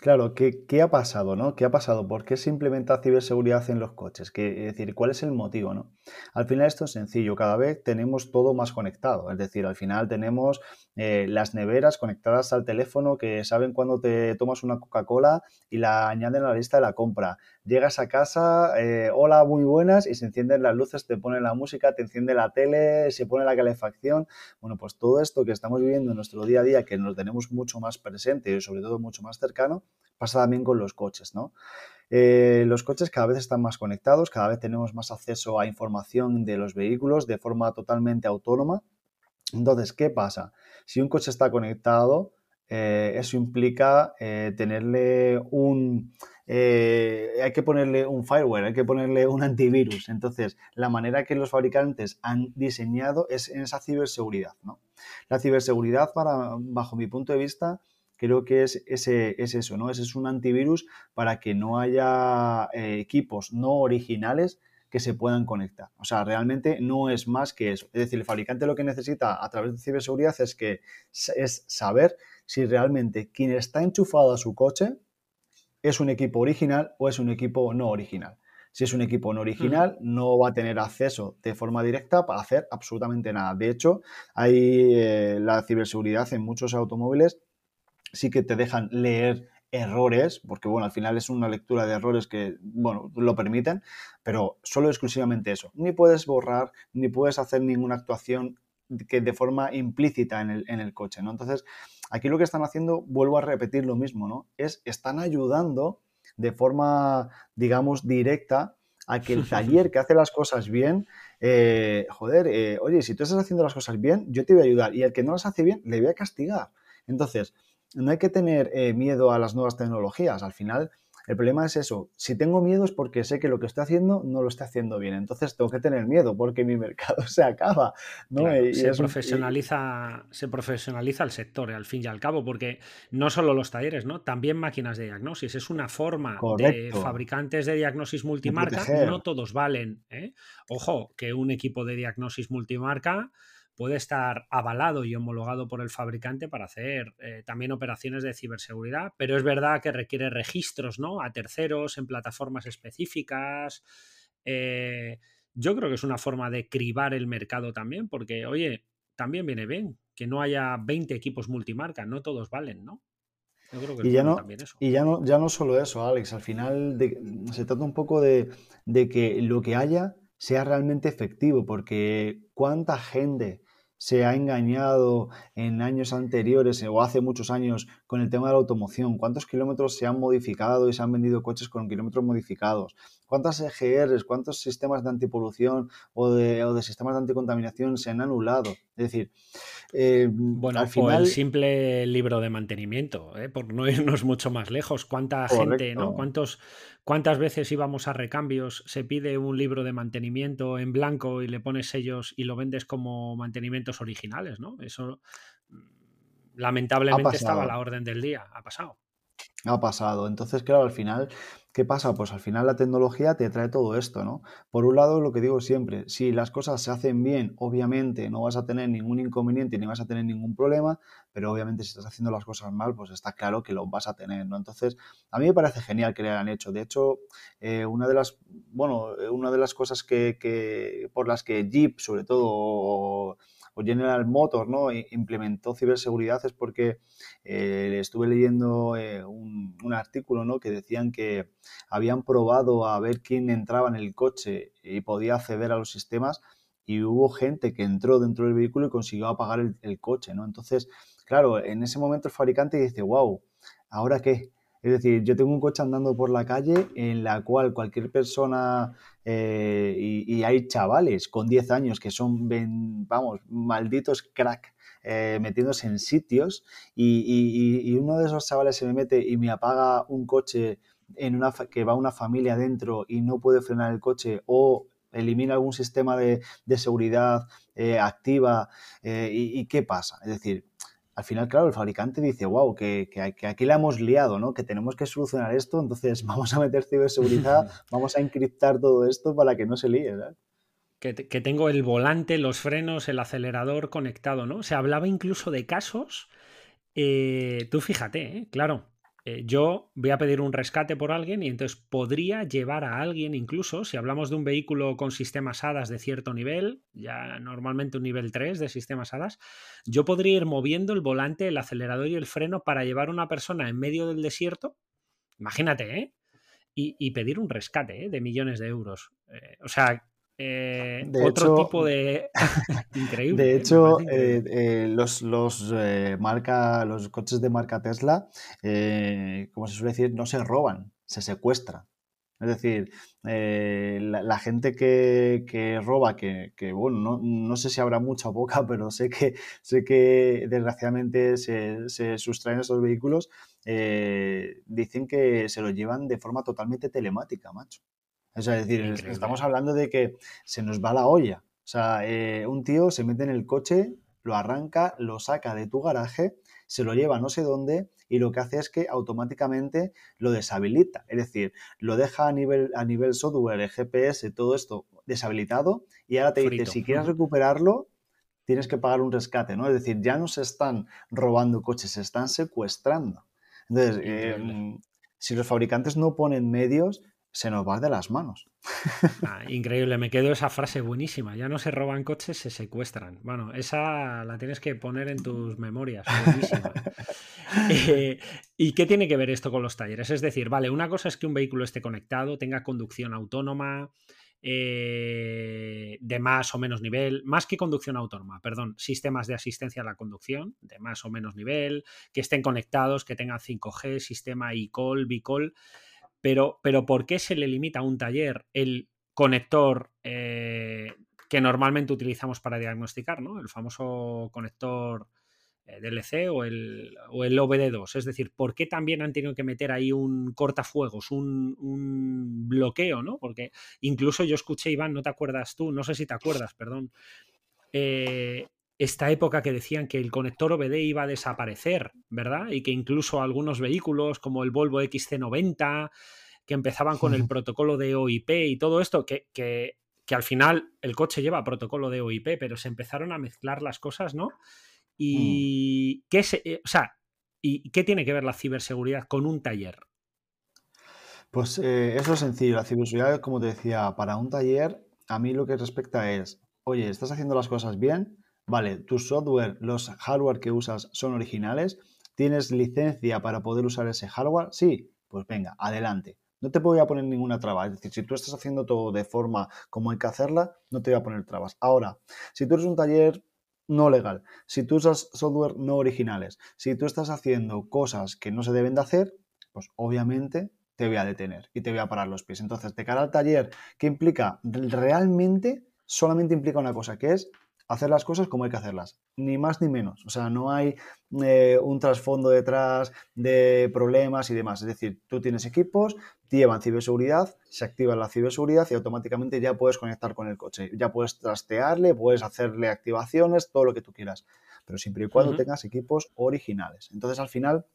Claro, ¿qué, ¿qué, ha pasado, no? ¿Qué ha pasado? ¿Por qué se implementa ciberseguridad en los coches? ¿Qué, es decir, ¿cuál es el motivo, no? Al final esto es sencillo, cada vez tenemos todo más conectado, es decir, al final tenemos eh, las neveras conectadas al teléfono que saben cuando te tomas una Coca-Cola y la añaden a la lista de la compra. Llegas a casa, eh, hola, muy buenas, y se encienden las luces, te ponen la música, te enciende la tele, se pone la calefacción. Bueno, pues todo esto que estamos viviendo en nuestro día a día, que nos tenemos mucho más presente y sobre todo mucho más cercano, pasa también con los coches, ¿no? Eh, los coches cada vez están más conectados, cada vez tenemos más acceso a información de los vehículos de forma totalmente autónoma. Entonces, ¿qué pasa? Si un coche está conectado, eh, eso implica eh, tenerle un... hay que ponerle un fireware, hay que ponerle un antivirus. Entonces, la manera que los fabricantes han diseñado es en esa ciberseguridad. ¿no? La ciberseguridad, para, bajo mi punto de vista, creo que es, ese, es eso, ¿no? Ese es un antivirus para que no haya eh, equipos no originales que se puedan conectar. O sea, realmente no es más que eso. Es decir, el fabricante lo que necesita a través de ciberseguridad es que es saber si realmente quien está enchufado a su coche es un equipo original o es un equipo no original. Si es un equipo no original, no va a tener acceso de forma directa para hacer absolutamente nada. De hecho, hay eh, la ciberseguridad en muchos automóviles sí que te dejan leer errores, porque bueno, al final es una lectura de errores que, bueno, lo permiten, pero solo exclusivamente eso. Ni puedes borrar, ni puedes hacer ninguna actuación que de forma implícita en el, en el coche, ¿no? Entonces, aquí lo que están haciendo, vuelvo a repetir lo mismo, ¿no? Es, están ayudando de forma, digamos, directa a que el [laughs] taller que hace las cosas bien, eh, joder, eh, oye, si tú estás haciendo las cosas bien, yo te voy a ayudar y el que no las hace bien, le voy a castigar. Entonces, no hay que tener eh, miedo a las nuevas tecnologías. Al final, el problema es eso. Si tengo miedo es porque sé que lo que estoy haciendo no lo estoy haciendo bien. Entonces tengo que tener miedo porque mi [laughs] mercado se acaba. ¿no?
se, profesionaliza, se profesionaliza el sector, al fin y al cabo, porque no solo los talleres, ¿no? También máquinas de diagnosis. Es una forma de fabricantes de diagnosis multimarca. No todos valen. ¿eh? Ojo, que un equipo de diagnosis multimarca puede estar avalado y homologado por el fabricante para hacer eh, también operaciones de ciberseguridad, pero es verdad que requiere registros ¿no? a terceros en plataformas específicas. Eh, yo creo que es una forma de cribar el mercado también, porque, oye, también viene bien que no haya 20 equipos multimarca, no todos valen, ¿no?
Yo creo que y ya no, y ya no, ya no solo eso, Alex, al final se trata un poco de, de que lo que haya sea realmente efectivo, porque cuánta gente se ha engañado en años anteriores o hace muchos años con el tema de la automoción? ¿Cuántos kilómetros se han modificado y se han vendido coches con kilómetros modificados? ¿Cuántas EGRs, cuántos sistemas de antipolución o de, o de sistemas de anticontaminación se han anulado? Es decir,
eh, bueno, al final... el simple libro de mantenimiento, ¿eh? por no [laughs] irnos mucho más lejos. ¿Cuánta gente, ¿no? ¿Cuántos, ¿Cuántas veces íbamos a recambios? Se pide un libro de mantenimiento en blanco y le pones sellos y lo vendes como mantenimientos originales, ¿no? Eso mm, lamentablemente estaba a la orden del día, ha pasado.
Ha pasado. Entonces, claro, al final ¿Qué pasa? Pues al final la tecnología te trae todo esto, ¿no? Por un lado, lo que digo siempre, si las cosas se hacen bien, obviamente no vas a tener ningún inconveniente ni vas a tener ningún problema, pero obviamente si estás haciendo las cosas mal, pues está claro que lo vas a tener, ¿no? Entonces, a mí me parece genial que le hayan hecho. De hecho, eh, una de las, bueno, una de las cosas que, por las que Jeep, sobre todo, o General Motors ¿no? implementó ciberseguridad es porque eh, estuve leyendo eh, un, artículo ¿no? que decían que habían probado a ver quién entraba en el coche y podía acceder a los sistemas y hubo gente que entró dentro del vehículo y consiguió apagar el, el coche. ¿no? Entonces, claro, en ese momento el fabricante dice, wow, ¿ahora qué? Es decir, yo tengo un coche andando por la calle en la cual cualquier persona, eh, y, hay chavales con 10 años que son, vamos, malditos crack, eh, metiéndose en sitios, y, uno de esos chavales se me mete y me apaga un coche en una que va una familia dentro y no puede frenar el coche o elimina algún sistema de, seguridad eh, activa y, qué pasa. Es decir, al final, claro, el fabricante dice, wow, que, aquí la hemos liado, ¿no? Que tenemos que solucionar esto, entonces [laughs] vamos a meter ciberseguridad, [laughs] vamos a encriptar todo esto para que no se líe, ¿verdad?
Que, tengo el volante, los frenos, el acelerador conectado, ¿no? Se hablaba incluso de casos. Eh, tú fíjate, ¿eh? claro, eh, yo voy a pedir un rescate por alguien y entonces podría llevar a alguien, incluso si hablamos de un vehículo con sistemas HADAS de cierto nivel, ya normalmente un nivel 3 de sistemas HADAS, yo podría ir moviendo el volante, el acelerador y el freno para llevar a una persona en medio del desierto, imagínate, ¿eh? Y, pedir un rescate ¿eh? de millones de euros. Eh, o sea, eh, otro tipo de. [laughs] [laughs] Increíble.
De ¿eh? hecho, eh, los, los, marca, los coches de marca Tesla, como se suele decir, no se roban, se secuestran. Es decir, la, gente que, roba, que, bueno, no, sé si habrá mucha o poca, pero sé que, sé que desgraciadamente se, se sustraen esos vehículos, dicen que se los llevan de forma totalmente telemática, macho. Es decir, estamos hablando de que se nos va la olla. O sea, eh, un tío se mete en el coche, lo arranca, lo saca de tu garaje, se lo lleva no sé dónde y lo que hace es que automáticamente lo deshabilita. Es decir, lo deja a nivel, a nivel software, GPS, todo esto deshabilitado y ahora te dice, si quieres recuperarlo, tienes que pagar un rescate, ¿no? Es decir, ya no se están robando coches, se están secuestrando. Entonces, eh, si los fabricantes no ponen medios, se nos va de las manos. [laughs]
Ah, increíble, me quedo esa frase buenísima. Ya no se roban coches, se secuestran. Bueno, esa la tienes que poner en tus memorias. Buenísima. [laughs] Eh, ¿Y qué tiene que ver esto con los talleres? Es decir, vale, una cosa es que un vehículo esté conectado, tenga conducción autónoma, eh, de más o menos nivel, más que conducción autónoma, perdón, sistemas de asistencia a la conducción de más o menos nivel, que estén conectados, que tengan 5G, sistema e-call, B-call, pero, pero ¿por qué se le limita a un taller el conector eh, que normalmente utilizamos para diagnosticar, ¿no? El famoso conector eh, DLC o el, o el OBD2. Es decir, ¿por qué también han tenido que meter ahí un cortafuegos, un, un, bloqueo, ¿no? Porque incluso yo escuché, Iván, no te acuerdas tú, no sé si te acuerdas, perdón, eh, esta época que decían que el conector OBD iba a desaparecer, ¿verdad? Y que incluso algunos vehículos como el Volvo XC90, que empezaban con el [laughs] protocolo de OIP y todo esto, que, que, que al final el coche lleva protocolo de OIP, pero se empezaron a mezclar las cosas, ¿no? Mm. ¿Y qué, se, eh, o sea, ¿y qué tiene que ver la ciberseguridad con un taller?
Pues eh, eso es sencillo. La ciberseguridad, como te decía, para un taller, a mí lo que respecta es, oye, ¿estás haciendo las cosas bien? Vale, tu software, los hardware que usas son originales. ¿Tienes licencia para poder usar ese hardware? Sí, pues venga, adelante. No te voy a poner ninguna traba. Es decir, si tú estás haciendo todo de forma como hay que hacerla, no te voy a poner trabas. Ahora, si tú eres un taller no legal, si tú usas software no originales, si tú estás haciendo cosas que no se deben de hacer, pues obviamente te voy a detener y te voy a parar los pies. Entonces, de cara al taller, ¿qué implica? Realmente solamente implica una cosa, que es hacer las cosas como hay que hacerlas, ni más ni menos. O sea, no hay eh, un trasfondo detrás de problemas y demás. Es decir, tú tienes equipos, llevan ciberseguridad, se activa la ciberseguridad y automáticamente ya puedes conectar con el coche. Ya puedes trastearle, puedes hacerle activaciones, todo lo que tú quieras. Pero siempre y cuando tengas equipos originales. Entonces, al final,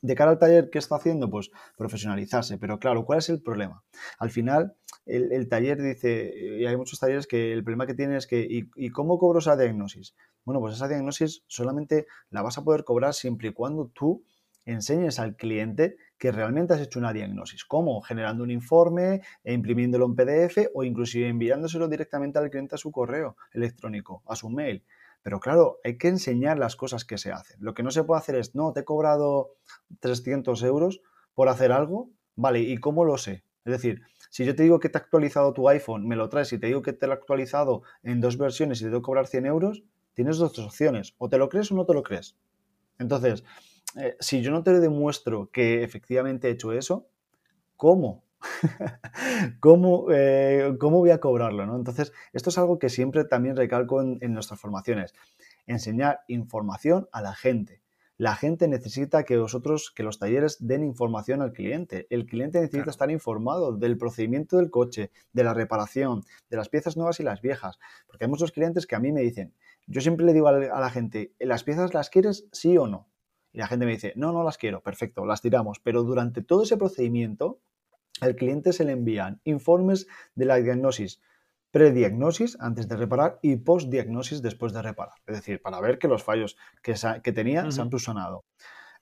de cara al taller, ¿qué está haciendo? Pues profesionalizarse. Pero claro, ¿cuál es el problema? Al final, el, taller dice, y hay muchos talleres que el problema que tienen es que, ¿y, cómo cobro esa diagnosis? Bueno, pues esa diagnosis solamente la vas a poder cobrar siempre y cuando tú enseñes al cliente que realmente has hecho una diagnosis. ¿Cómo? Generando un informe, e imprimiéndolo en PDF o inclusive enviándoselo directamente al cliente a su correo electrónico, a su mail. Pero claro, hay que enseñar las cosas que se hacen. Lo que no se puede hacer es, no, te he cobrado 300 euros por hacer algo, vale, ¿y cómo lo sé? Es decir, si yo te digo que te ha actualizado tu iPhone, me lo traes y te digo que te lo ha actualizado en dos versiones y te tengo cobrar 100 euros, tienes dos opciones, o te lo crees o no te lo crees. Entonces, eh, si yo no te demuestro que efectivamente he hecho eso, ¿cómo? [laughs] ¿Cómo, eh, ¿Cómo, voy a cobrarlo? ¿no? Entonces, esto es algo que siempre también recalco en, nuestras formaciones. Enseñar información a la gente. La gente necesita que vosotros, que los talleres den información al cliente. El cliente necesita estar informado del procedimiento del coche, de la reparación, de las piezas nuevas y las viejas. Porque hay muchos clientes que a mí me dicen, yo siempre le digo a la gente, ¿las piezas las quieres sí o no? Y la gente me dice, no, no las quiero, perfecto, las tiramos. Pero durante todo ese procedimiento, al cliente se le envían informes de la diagnosis, prediagnosis antes de reparar y postdiagnosis después de reparar. Es decir, para ver que los fallos que, que tenía se han subsanado.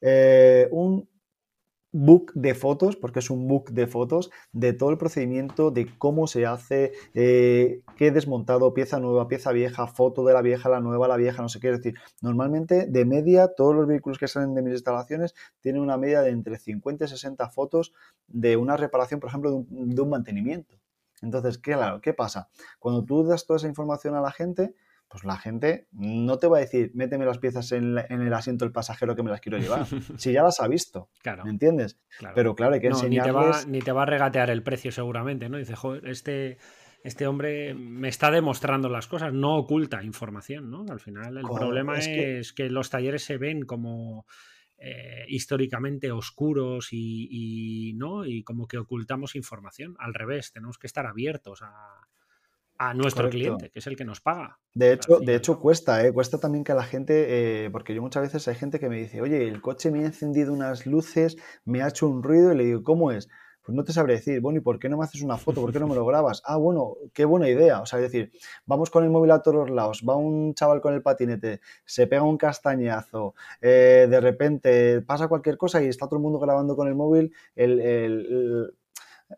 Eh, un book de fotos, porque es un book de fotos de todo el procedimiento de cómo se hace, eh, qué desmontado, pieza nueva, pieza vieja, foto de la vieja, la nueva, la vieja, no sé qué. decir, normalmente de media todos los vehículos que salen de mis instalaciones tienen una media de entre 50 y 60 fotos de una reparación, por ejemplo, de un, mantenimiento. Entonces, claro, ¿qué pasa? Cuando tú das toda esa información a la gente, pues la gente no te va a decir, méteme las piezas en, el asiento del pasajero que me las quiero llevar. [laughs] si ya las ha visto, claro. ¿me entiendes? Pero claro, hay que enseñarles...
Ni te, va, a regatear el precio seguramente, ¿no? Dice, joder, este, este hombre me está demostrando las cosas, no oculta información, ¿no? Al final el problema es, que... los talleres se ven como... Eh, históricamente oscuros y, no y como que ocultamos información al revés tenemos que estar abiertos a, a nuestro cliente, que es el que nos paga.
De hecho, de hecho cuesta, ¿eh? cuesta también que la gente, eh, porque yo muchas veces hay gente que me dice, oye, el coche me ha encendido unas luces, me ha hecho un ruido y le digo, ¿cómo es? Pues no te sabré decir, bueno, ¿y por qué no me haces una foto? ¿Por qué no me lo [laughs] grabas? Ah, bueno, qué buena idea. O sea, es decir, vamos con el móvil a todos lados, va un chaval con el patinete, se pega un castañazo, eh, de repente pasa cualquier cosa y está todo el mundo grabando con el móvil el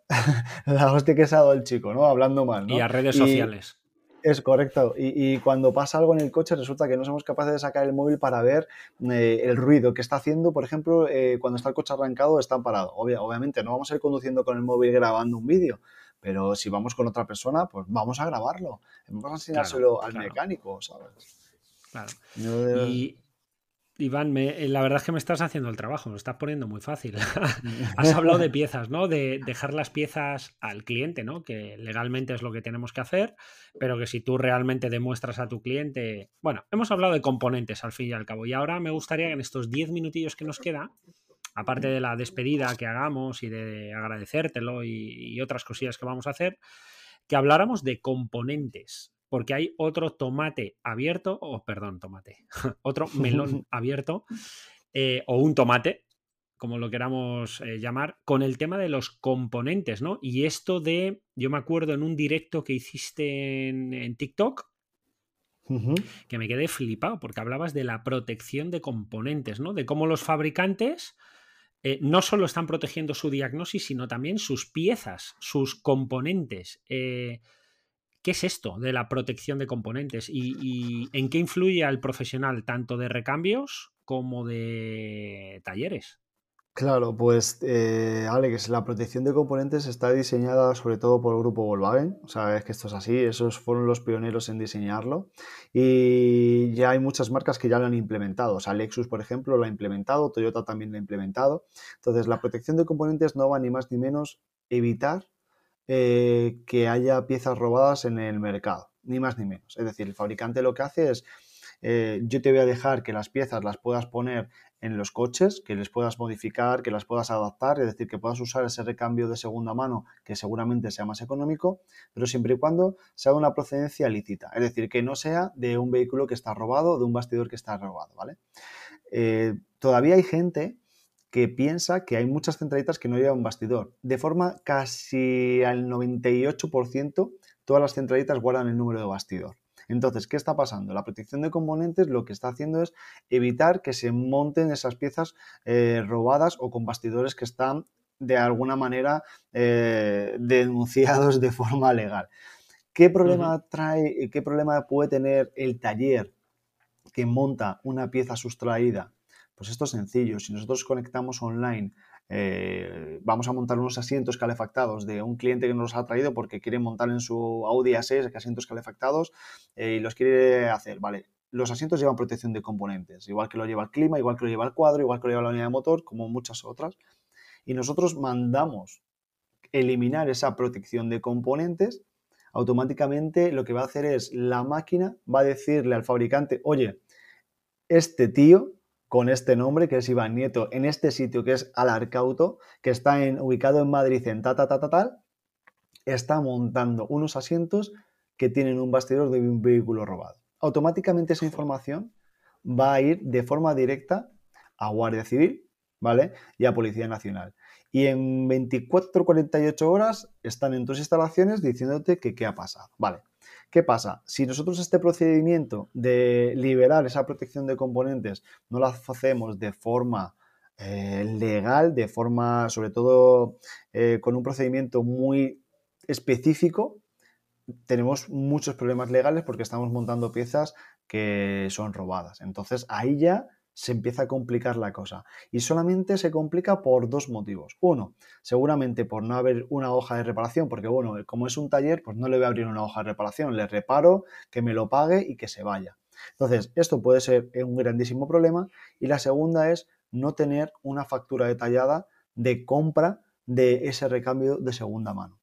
[laughs] la hostia que se ha dado el chico, ¿no? Hablando mal, ¿no?
Y a redes sociales.
Es correcto. Y, cuando pasa algo en el coche, resulta que no somos capaces de sacar el móvil para ver eh, el ruido que está haciendo. Por ejemplo, eh, cuando está el coche arrancado, está parado. obviamente, no vamos a ir conduciendo con el móvil grabando un vídeo. Pero si vamos con otra persona, pues vamos a grabarlo. Vamos a enseñárselo al mecánico, ¿sabes?
Claro. Y, Iván, eh, la verdad es que me estás haciendo el trabajo, me estás poniendo muy fácil. [laughs] [laughs] Has hablado de piezas, ¿no? De dejar las piezas al cliente, ¿no? Que legalmente es lo que tenemos que hacer, pero que si tú realmente demuestras a tu cliente. Bueno, hemos hablado de componentes al fin y al cabo, y ahora me gustaría que en estos 10 minutillos que nos queda, aparte de la despedida que hagamos y de agradecértelo y, y otras cosillas que vamos a hacer, que habláramos de componentes porque hay otro tomate abierto, o perdón, tomate, [laughs] otro [laughs] melón abierto, eh, o un tomate, como lo queramos eh, llamar, con el tema de los componentes, ¿no? Y esto de, yo me acuerdo en un directo que hiciste en, TikTok, que me quedé flipado, porque hablabas de la protección de componentes, ¿no? De cómo los fabricantes... Eh, no solo están protegiendo su diagnosis, sino también sus piezas, sus componentes. ¿Qué es esto de la protección de componentes y, en qué influye al profesional tanto de recambios como de talleres?
Claro, pues eh, Alex, la protección de componentes está diseñada sobre todo por el grupo Volkswagen, o sea, es que esto es así, esos fueron los pioneros en diseñarlo. Y ya hay muchas marcas que ya lo han implementado, o sea, Lexus, por ejemplo, lo ha implementado, Toyota también lo ha implementado, entonces la protección de componentes no va ni más ni menos evitar eh, que haya piezas robadas en el mercado, ni más ni menos. Es decir, el fabricante lo que hace es, eh, yo te voy a dejar que las piezas las puedas poner en los coches, que les puedas modificar, que las puedas adaptar, es decir, que puedas usar ese recambio de segunda mano que seguramente sea más económico, pero siempre y cuando sea una procedencia lícita, es decir, que no sea de un vehículo que está robado, de un bastidor que está robado, ¿vale? Eh, todavía hay gente que piensa que hay muchas centralitas que no llevan bastidor. De forma casi al 98%, todas las centralitas guardan el número de bastidor. Entonces, ¿qué está pasando? La protección de componentes lo que está haciendo es evitar que se monten esas piezas eh, robadas o con bastidores que están de alguna manera eh, [laughs] denunciados de forma legal. ¿Qué problema trae, qué problema puede tener el taller que monta una pieza sustraída pues esto es sencillo. Si nosotros conectamos online, eh, vamos a montar unos asientos calefactados de un cliente que nos ha traído porque quiere montar en su Audi A6 asientos calefactados eh, y los quiere hacer, ¿vale? Los asientos llevan protección de componentes, igual que lo lleva el clima, igual que lo lleva el cuadro, igual que lo lleva la unidad de motor, como muchas otras. Y nosotros mandamos eliminar esa protección de componentes, automáticamente lo que va a hacer es la máquina va a decirle al fabricante, oye, este tío con este nombre, que es Iván Nieto, en este sitio que es Alarcauto, que está en, ubicado en Madrid en ta, ta, ta, ta, tal, está montando unos asientos que tienen un bastidor de un vehículo robado. Automáticamente esa información va a ir de forma directa a Guardia Civil, ¿vale? Y a Policía Nacional. Y en 24 48 horas están en tus instalaciones diciéndote que qué ha pasado, ¿vale? ¿Qué pasa? Si nosotros este procedimiento de liberar esa protección de componentes no lo hacemos de forma eh, legal, de forma, sobre todo, eh, con un procedimiento muy específico, tenemos muchos problemas legales porque estamos montando piezas que son robadas. Entonces ahí ya se empieza a complicar la cosa. Y solamente se complica por dos motivos. Uno, seguramente por no haber una hoja de reparación, porque bueno, como es un taller, pues no le voy a abrir una hoja de reparación, le reparo, que me lo pague y que se vaya. Entonces, esto puede ser un grandísimo problema. Y la segunda es no tener una factura detallada de compra de ese recambio de segunda mano.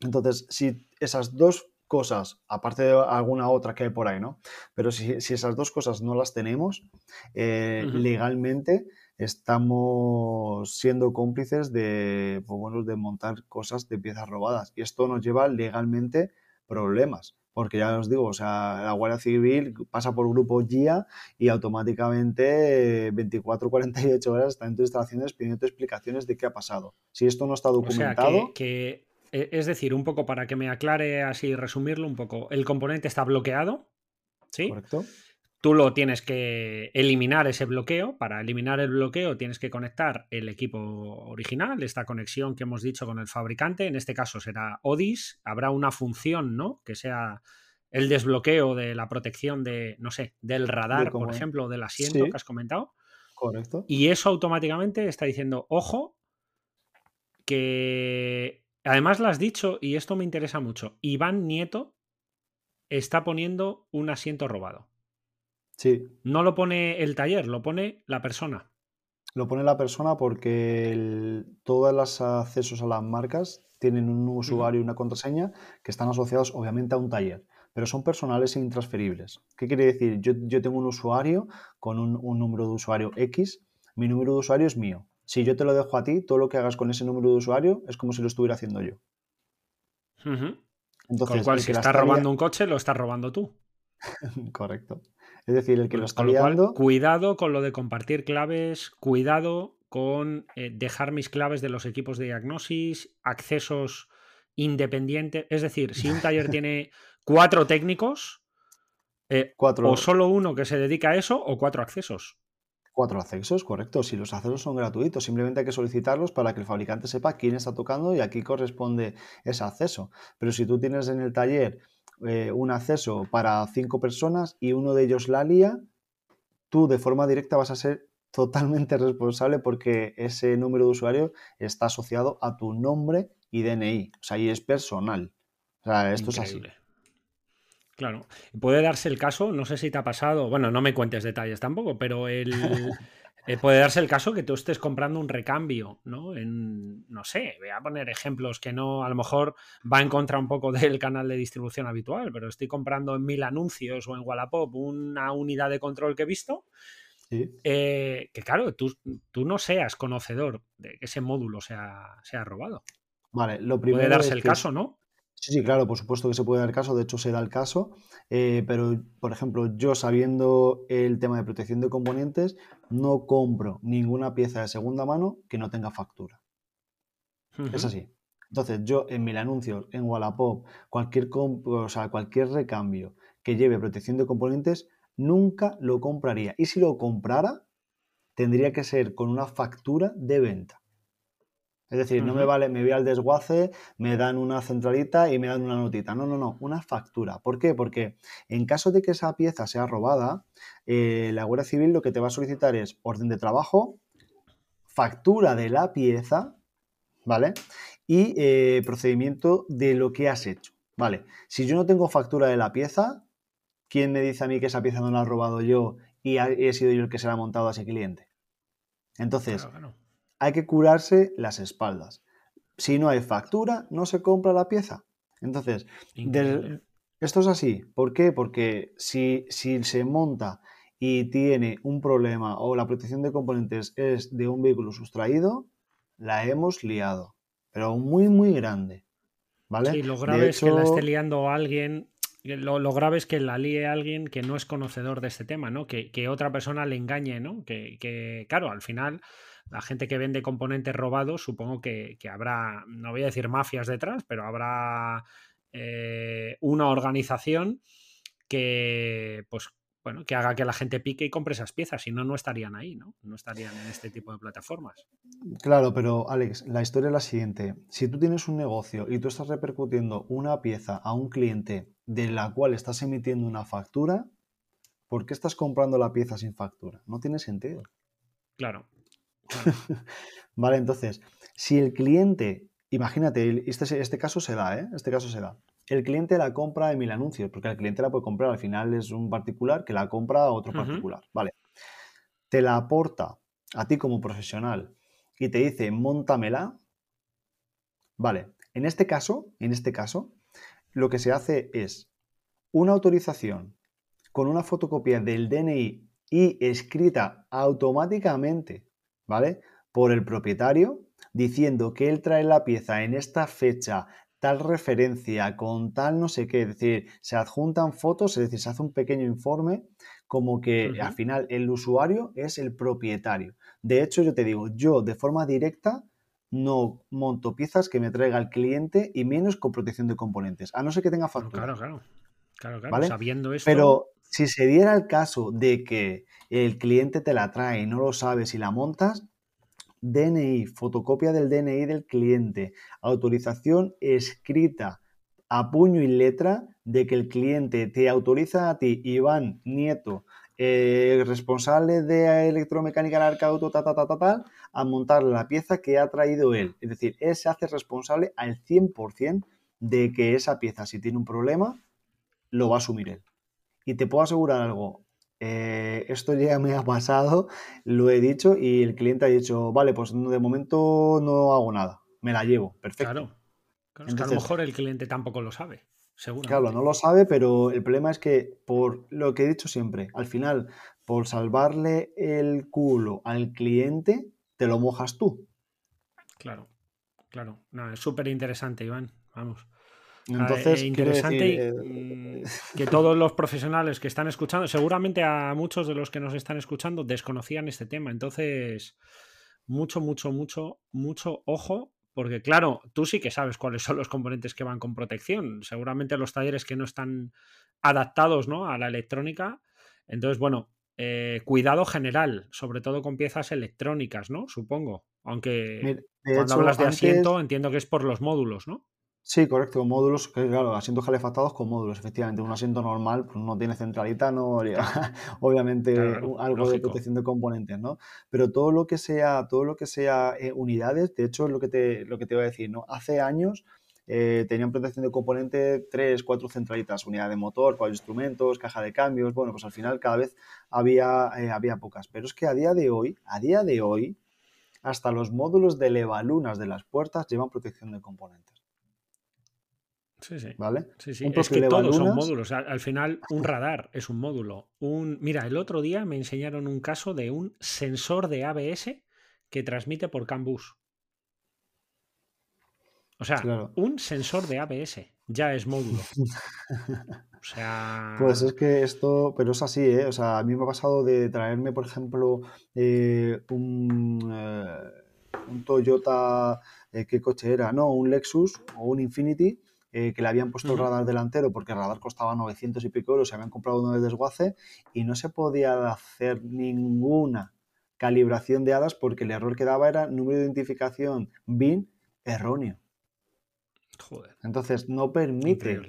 Entonces, si esas dos cosas, aparte de alguna otra que hay por ahí, ¿no? Pero si, esas dos cosas no las tenemos, eh, legalmente estamos siendo cómplices de, pues bueno, de montar cosas de piezas robadas. Y esto nos lleva legalmente problemas. Porque ya os digo, o sea, la Guardia Civil pasa por grupo GIA y automáticamente 24, 48 horas está en tus instalaciones pidiendo explicaciones de qué ha pasado. Si esto no está documentado.
que es decir, un poco para que me aclare así, resumirlo un poco, el componente está bloqueado, ¿sí?
Correcto.
Tú lo tienes que eliminar ese bloqueo. Para eliminar el bloqueo tienes que conectar el equipo original, esta conexión que hemos dicho con el fabricante. En este caso será ODIS. Habrá una función, ¿no? Que sea el desbloqueo de la protección de, no sé, del radar, por ejemplo, del asiento que has comentado.
Correcto.
Y eso automáticamente está diciendo, ojo, que además lo has dicho, y esto me interesa mucho, Iván Nieto está poniendo un asiento robado.
Sí.
No lo pone el taller, lo pone la persona.
Lo pone la persona porque todos los accesos a las marcas tienen un usuario y una contraseña que están asociados obviamente a un taller, pero son personales e intransferibles. ¿Qué quiere decir? Yo, tengo un usuario con un, número de usuario X, mi número de usuario es mío. Si yo te lo dejo a ti, todo lo que hagas con ese número de usuario es como si lo estuviera haciendo yo.
Entonces, con lo cual, si estás robando un coche, lo estás robando tú. [laughs]
Correcto. Es decir, el que lo está liando...
cuidado con lo de compartir claves, cuidado con eh, dejar mis claves de los equipos de diagnosis, accesos independientes. Es decir, si un taller [laughs] tiene cuatro técnicos, eh, cuatro. o solo uno que se dedica a eso, o cuatro accesos.
Cuatro accesos, correcto. Si los accesos son gratuitos, simplemente hay que solicitarlos para que el fabricante sepa quién está tocando y a quién corresponde ese acceso. Pero si tú tienes en el taller eh, un acceso para cinco personas y uno de ellos la lía, tú de forma directa vas a ser totalmente responsable porque ese número de usuario está asociado a tu nombre y DNI. O sea, y es personal. O sea, esto es así.
Claro. Puede darse el caso, no sé si te ha pasado, bueno, no me cuentes detalles tampoco, pero el, [laughs] Eh, puede darse el caso que tú estés comprando un recambio, ¿no? En, no sé, voy a poner ejemplos que no, a lo mejor va en contra un poco [laughs] del canal de distribución habitual, pero estoy comprando en mil anuncios o en Wallapop una unidad de control que he visto. Eh, que claro, tú, tú, no seas conocedor de que ese módulo sea, sea robado.
Vale, lo primero.
Puede darse el caso, ¿no?
Sí, sí, claro, por supuesto que se puede dar caso, de hecho se da el caso, eh, pero por ejemplo, yo sabiendo el tema de protección de componentes, no compro ninguna pieza de segunda mano que no tenga factura. Es así. Entonces, yo en mil anuncios, en Wallapop, cualquier, o sea, cualquier recambio que lleve protección de componentes, nunca lo compraría. Y si lo comprara, tendría que ser con una factura de venta. Es decir, no me vale, me voy al desguace, me dan una centralita y me dan una notita. No, no, no, una factura. ¿Por qué? Porque en caso de que esa pieza sea robada, eh, la Guardia Civil lo que te va a solicitar es orden de trabajo, factura de la pieza, ¿vale? Y eh, procedimiento de lo que has hecho, ¿vale? Si yo no tengo factura de la pieza, ¿quién me dice a mí que esa pieza no la he robado yo y he sido yo el que se la ha montado a ese cliente? Entonces, hay que curarse las espaldas. Si no hay factura, no se compra la pieza. Entonces, esto es así. ¿Por qué? Porque si, si se monta y tiene un problema o la protección de componentes es de un vehículo sustraído, la hemos liado. Pero muy, muy grande. ¿Vale?
Sí, lo grave es que la esté liando alguien. Lo, grave es que la líe alguien que no es conocedor de este tema, ¿no? Que, otra persona le engañe, ¿no? Que, que, claro, al final la gente que vende componentes robados, supongo que, habrá, no voy a decir mafias detrás, pero habrá eh, una organización que, pues, bueno, que haga que la gente pique y compre esas piezas, si no, no estarían ahí, ¿no? No estarían en este tipo de plataformas.
Claro, pero Alex, la historia es la siguiente. Si tú tienes un negocio y tú estás repercutiendo una pieza a un cliente de la cual estás emitiendo una factura, ¿por qué estás comprando la pieza sin factura? No tiene sentido.
Claro, [laughs]
vale, entonces, si el cliente, imagínate, este, este caso se da, ¿eh? Este caso se da. El cliente la compra en mil anuncios, porque el cliente la puede comprar, al final es un particular que la compra a otro particular, ¿vale? Te la aporta a ti como profesional y te dice, montamela, vale, en este caso, en este caso, lo que se hace es una autorización con una fotocopia del DNI y escrita automáticamente ¿vale? Por el propietario, diciendo que él trae la pieza en esta fecha, tal referencia, con tal no sé qué, es decir, se adjuntan fotos, es decir, se hace un pequeño informe como que al final el usuario es el propietario. De hecho, yo te digo, yo de forma directa no monto piezas que me traiga el cliente y menos con protección de componentes, a no ser que tenga factura.
Claro, claro. Claro, claro. Sabiendo esto.
Pero Si se diera el caso de que el cliente te la trae y no lo sabes y la montas, DNI, fotocopia del DNI del cliente, autorización escrita a puño y letra de que el cliente te autoriza a ti, Iván Nieto, eh, responsable de electromecánica del arcauto, ta, ta, ta, ta, a montar la pieza que ha traído él. Es decir, él se hace responsable al 100% de que esa pieza, si tiene un problema, lo va a asumir él. Y te puedo asegurar algo, eh, esto ya me ha pasado, lo he dicho y el cliente ha dicho, vale, pues de momento no hago nada, me la llevo, perfecto.
Claro, a lo mejor el cliente tampoco lo sabe, seguro.
Claro, no lo sabe, pero el problema es que, por lo que he dicho siempre, al final, por salvarle el culo al cliente, te lo mojas tú.
Claro, claro. es súper interesante, Iván. Vamos.
Entonces,
ah, interesante eh, mm, que todos los profesionales que están escuchando, seguramente a muchos de los que nos están escuchando desconocían este tema. Entonces, mucho, mucho, mucho, mucho ojo, porque claro, tú sí que sabes cuáles son los componentes que van con protección. Seguramente los talleres que no están adaptados ¿no? a la electrónica. Entonces, bueno, eh, cuidado general, sobre todo con piezas electrónicas, ¿no? Supongo. Aunque cuando hablas de asiento, entiendo que es por los módulos, ¿no?
Sí, correcto, módulos, claro, asientos calefactados con módulos, efectivamente. Un asiento normal pues, no tiene centralita, no [laughs] obviamente algo de protección de componentes, ¿no? Pero todo lo que sea, todo lo que sea eh, unidades, de hecho es lo que te, lo que te voy a decir, ¿no? Hace años eh, tenían protección de componente tres, cuatro centralitas, unidad de motor, cuatro instrumentos, caja de cambios, bueno, pues al final cada vez había, eh, había pocas. Pero es que a día de hoy, a día de hoy, hasta los módulos de levalunas de las puertas llevan protección de componentes.
Sí, sí.
¿Vale?
Sí, sí. Es que todos son módulos. Al, final, un radar es un módulo. Un... Mira, el otro día me enseñaron un caso de un sensor de ABS que transmite por CAN bus. O sea, un sensor de ABS ya es módulo. [laughs] O sea.
Pues es que esto, pero es así, ¿eh? O sea, a mí me ha pasado de traerme, por ejemplo, eh, un, eh, un, Toyota, ¿qué coche era? No, un Lexus o un Infinity eh, que le habían puesto el radar delantero porque el radar costaba 900 y pico euros, se habían comprado uno de desguace y no se podía hacer ninguna calibración de hadas porque el error que daba era número de identificación BIN erróneo.
Joder.
Entonces no permite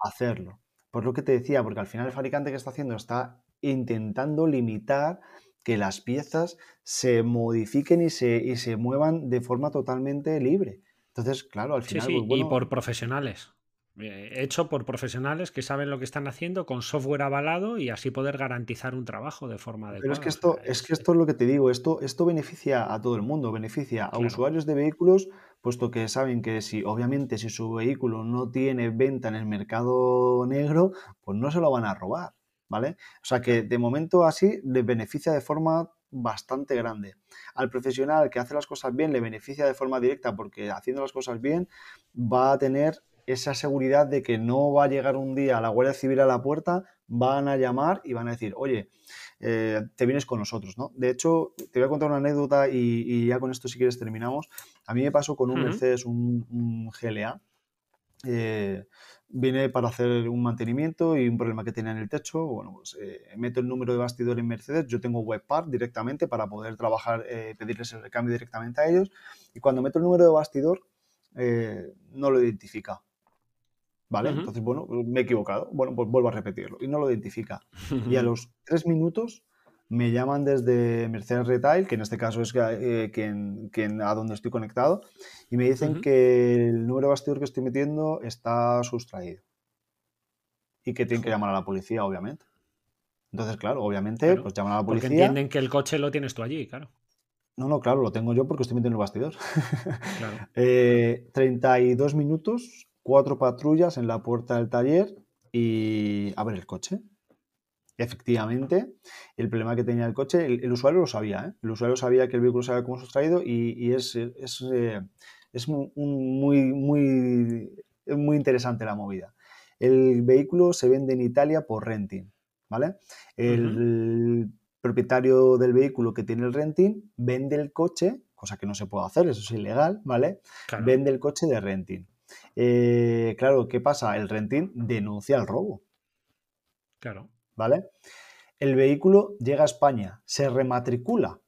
hacerlo. Por lo que te decía, porque al final el fabricante que está haciendo está intentando limitar que las piezas se modifiquen y se, y se muevan de forma totalmente libre. Entonces, claro, al final.
Sí, sí, y por profesionales. Eh, hecho por profesionales que saben lo que están haciendo con software avalado y así poder garantizar un trabajo de forma adecuada.
Pero es que esto, es que esto es lo que te digo, esto, esto beneficia a todo el mundo, beneficia a usuarios de vehículos, puesto que saben que si, obviamente, si su vehículo no tiene venta en el mercado negro, pues no se lo van a robar, ¿vale? O sea que de momento así les beneficia de forma bastante grande. Al profesional que hace las cosas bien le beneficia de forma directa porque haciendo las cosas bien va a tener esa seguridad de que no va a llegar un día a la Guardia Civil a la puerta, van a llamar y van a decir, oye, eh, te vienes con nosotros, ¿no? De hecho, te voy a contar una anécdota y, ya con esto si quieres terminamos. A mí me pasó con un Mercedes, un, GLA. Eh, viene para hacer un mantenimiento y un problema que tenía en el techo. Bueno, pues eh, meto el número de bastidor en Mercedes. Yo tengo webpart directamente para poder trabajar, eh, pedirles el recambio directamente a ellos. Y cuando meto el número de bastidor, eh, no lo identifica. ¿Vale? Entonces, bueno, me he equivocado. Bueno, pues vuelvo a repetirlo. Y no lo identifica. y a [laughs] los tres minutos me llaman desde Mercedes Retail, que en este caso es eh, quien, a donde estoy conectado, y me dicen que el número de bastidor que estoy metiendo está sustraído. Y que tienen que llamar a la policía, obviamente. Entonces, claro, obviamente, pues llaman a la policía.
Porque entienden que el coche lo tienes tú allí, claro.
No, no, claro, lo tengo yo porque estoy metiendo el bastidor. [laughs] 32 eh, minutos, cuatro patrullas en la puerta del taller y a ver el coche. Efectivamente, el problema que tenía el coche, el, usuario lo sabía, ¿eh? el usuario sabía que el vehículo se había como sustraído y, es, es, eh, muy, muy, muy interesante la movida. El vehículo se vende en Italia por renting, ¿vale? El propietario del vehículo que tiene el renting vende el coche, cosa que no se puede hacer, eso es ilegal, ¿vale? Vende el coche de renting. Eh, claro, ¿qué pasa? El renting denuncia el robo.
Claro.
¿Vale? El vehículo llega a España, se rematricula.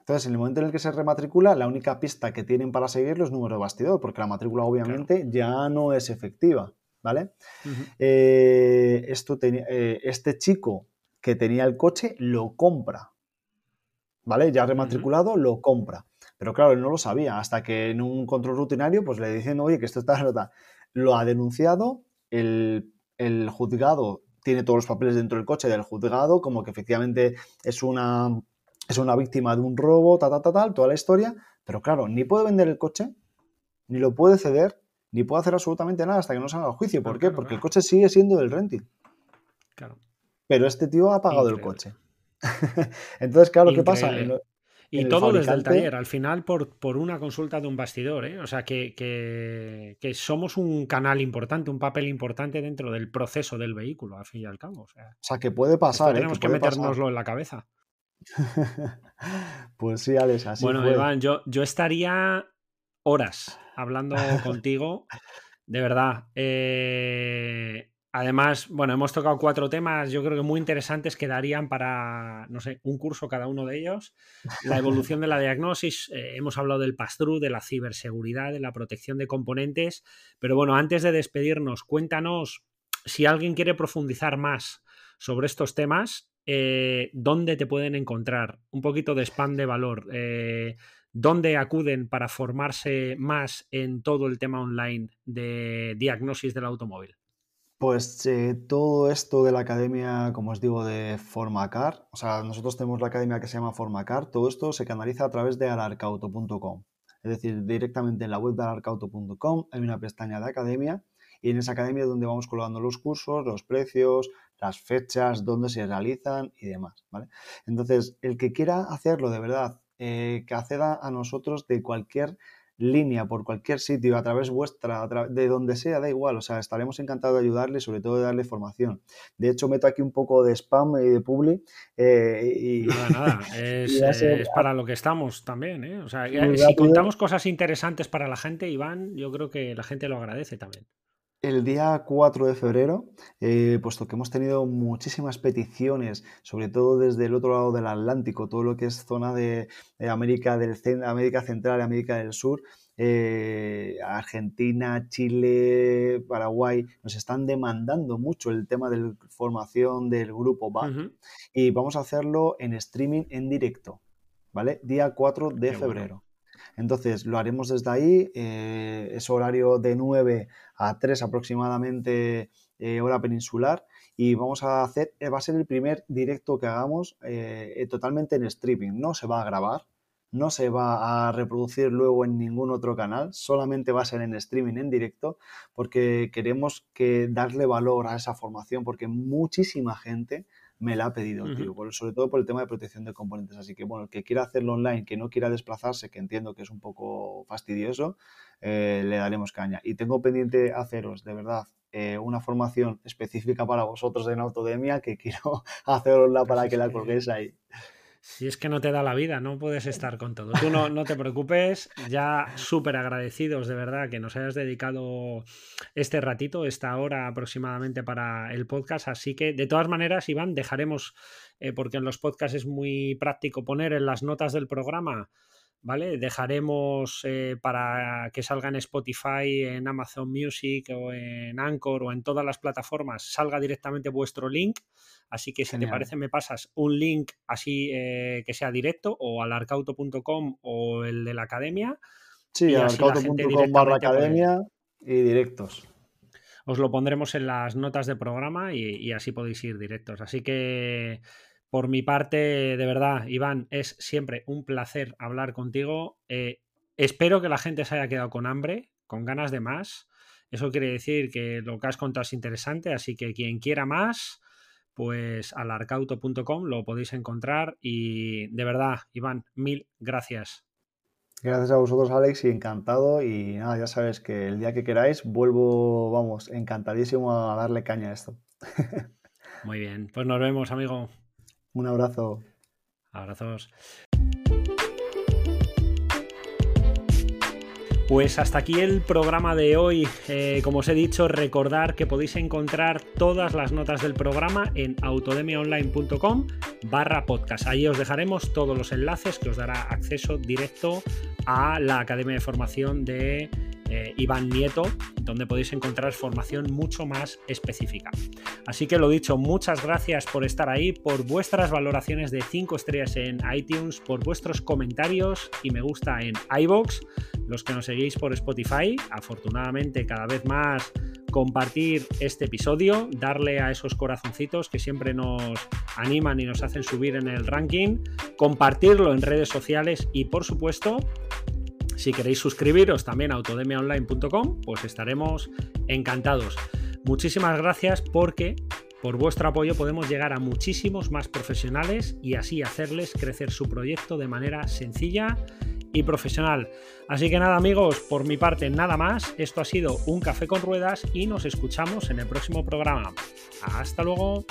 Entonces, en el momento en el que se rematricula, la única pista que tienen para seguirlo es número de bastidor, porque la matrícula obviamente ya no es efectiva, ¿vale? Eh, esto eh, este chico que tenía el coche lo compra, ¿vale? Ya rematriculado, lo compra. Pero claro, él no lo sabía, hasta que en un control rutinario, pues le dicen, oye, que esto está, lo ha denunciado, el, juzgado tiene todos los papeles dentro del coche del juzgado, como que efectivamente es una, es una víctima de un robo, tal, tal, tal, tal, toda la historia, pero claro, ni puede vender el coche, ni lo puede ceder, ni puede hacer absolutamente nada hasta que no salga el juicio. ¿Por qué? Porque el coche sigue siendo del renting. Claro. Pero este tío ha pagado el coche. [laughs] Entonces, claro, ¿qué pasa?
Y todo desde el taller, al final por, por una consulta de un bastidor, ¿eh? O sea, que, que, somos un canal importante, un papel importante dentro del proceso del vehículo, al fin y al cabo. O
sea, que puede pasar. ¿eh?
Tenemos que, metérnoslo en la cabeza. [laughs]
pues sí, Alex, así
Bueno, Iván, yo, yo estaría horas hablando [laughs] contigo. De verdad. Eh, Además, bueno, hemos tocado cuatro temas, yo creo que muy interesantes que darían para, no sé, un curso cada uno de ellos. La evolución de la diagnosis, eh, hemos hablado del pass de la ciberseguridad, de la protección de componentes, pero bueno, antes de despedirnos, cuéntanos si alguien quiere profundizar más sobre estos temas, eh, ¿dónde te pueden encontrar? Un poquito de spam de valor. Eh, ¿Dónde acuden para formarse más en todo el tema online de diagnosis del automóvil?
Pues eh, todo esto de la academia, como os digo, de Formacar, o sea, nosotros tenemos la academia que se llama Formacar, todo esto se canaliza a través de alarcauto.com. Es decir, directamente en la web de alarcauto.com hay una pestaña de academia y en esa academia es donde vamos colgando los cursos, los precios, las fechas, dónde se realizan y demás, ¿vale? Entonces, el que quiera hacerlo de verdad, eh, que acceda a nosotros de cualquier línea por cualquier sitio, a través vuestra, de donde sea, da igual, o sea, estaremos encantados de ayudarle, sobre todo de darle formación. De hecho, meto aquí un poco de spam y de publi.
Eh, y, nada, nada, [laughs] es, para lo que estamos también, ¿eh? O sea, si contamos cosas interesantes para la gente, Iván, yo creo que la gente lo agradece también
el día 4 de febrero, eh, puesto que hemos tenido muchísimas peticiones, sobre todo desde el otro lado del Atlántico, todo lo que es zona de, América, del, América Central América del Sur, eh, Argentina, Chile, Paraguay, nos están demandando mucho el tema de la formación del grupo BAC y vamos a hacerlo en streaming en directo, ¿vale? Día 4 de febrero. Entonces lo haremos desde ahí, eh, es horario de 9 a 3 aproximadamente, eh, hora peninsular, y vamos a hacer, eh, va a ser el primer directo que hagamos totalmente en streaming, no se va a grabar, no se va a reproducir luego en ningún otro canal, solamente va a ser en streaming, en directo, porque queremos que darle valor a esa formación, porque muchísima gente me la ha pedido, sobre todo por el tema de protección de componentes. Así que, bueno, el que quiera hacerlo online, que no quiera desplazarse, que entiendo que es un poco fastidioso, eh, le daremos caña. Y tengo pendiente haceros, de verdad, eh, una formación específica para vosotros en Autodemia que quiero [laughs] hacerosla para que la colguéis ahí.
Si es que no te da la vida, no puedes estar con todo. Tú no, no te preocupes, ya súper agradecidos de verdad que nos hayas dedicado este ratito, esta hora aproximadamente para el podcast. Así que, de todas maneras, Iván, dejaremos, eh, porque en los podcasts es muy práctico poner en las notas del programa ¿vale? Dejaremos eh, para que salga en Spotify, en Amazon Music o en Anchor o en todas las plataformas, salga directamente vuestro link. Así que si te parece, me pasas un link así eh, que sea directo o alarcauto.com o el de la academia.
Sí, alarcauto.com barra academia y directos.
Os lo pondremos en las notas de programa y así podéis ir directos. Así que por mi parte, de verdad, Iván, es siempre un placer hablar contigo. Eh, espero que la gente se haya quedado con hambre, con ganas de más. Eso quiere decir que lo que has contado es interesante, así que quien quiera más, pues alarcauto.com lo podéis encontrar. Y de verdad, Iván, mil gracias.
Gracias a vosotros, Alex, y encantado. Y nada, ya sabes que el día que queráis vuelvo, vamos, encantadísimo a darle caña a esto. [laughs]
Muy bien, pues nos vemos, amigo.
Un abrazo.
Abrazos. Pues hasta aquí el programa de hoy. Eh, como os he dicho, recordar que podéis encontrar todas las notas del programa en autodemiaonline.com barra podcast. Ahí os dejaremos todos los enlaces que os dará acceso directo a la Academia de Formación de eh, Iván Nieto, donde podéis encontrar formación mucho más específica. Así que lo dicho, muchas gracias por estar ahí, por vuestras valoraciones de 5 estrellas en iTunes, por vuestros comentarios y me gusta en iBox, los que nos seguís por Spotify, afortunadamente cada vez más compartir este episodio, darle a esos corazoncitos que siempre nos animan y nos hacen subir en el ranking, compartirlo en redes sociales y por supuesto si queréis suscribiros también a autodemiaonline.com, pues estaremos encantados. Muchísimas gracias porque por vuestro apoyo podemos llegar a muchísimos más profesionales y así hacerles crecer su proyecto de manera sencilla y profesional. Así que nada amigos, por mi parte nada más. Esto ha sido un café con ruedas y nos escuchamos en el próximo programa. Hasta luego.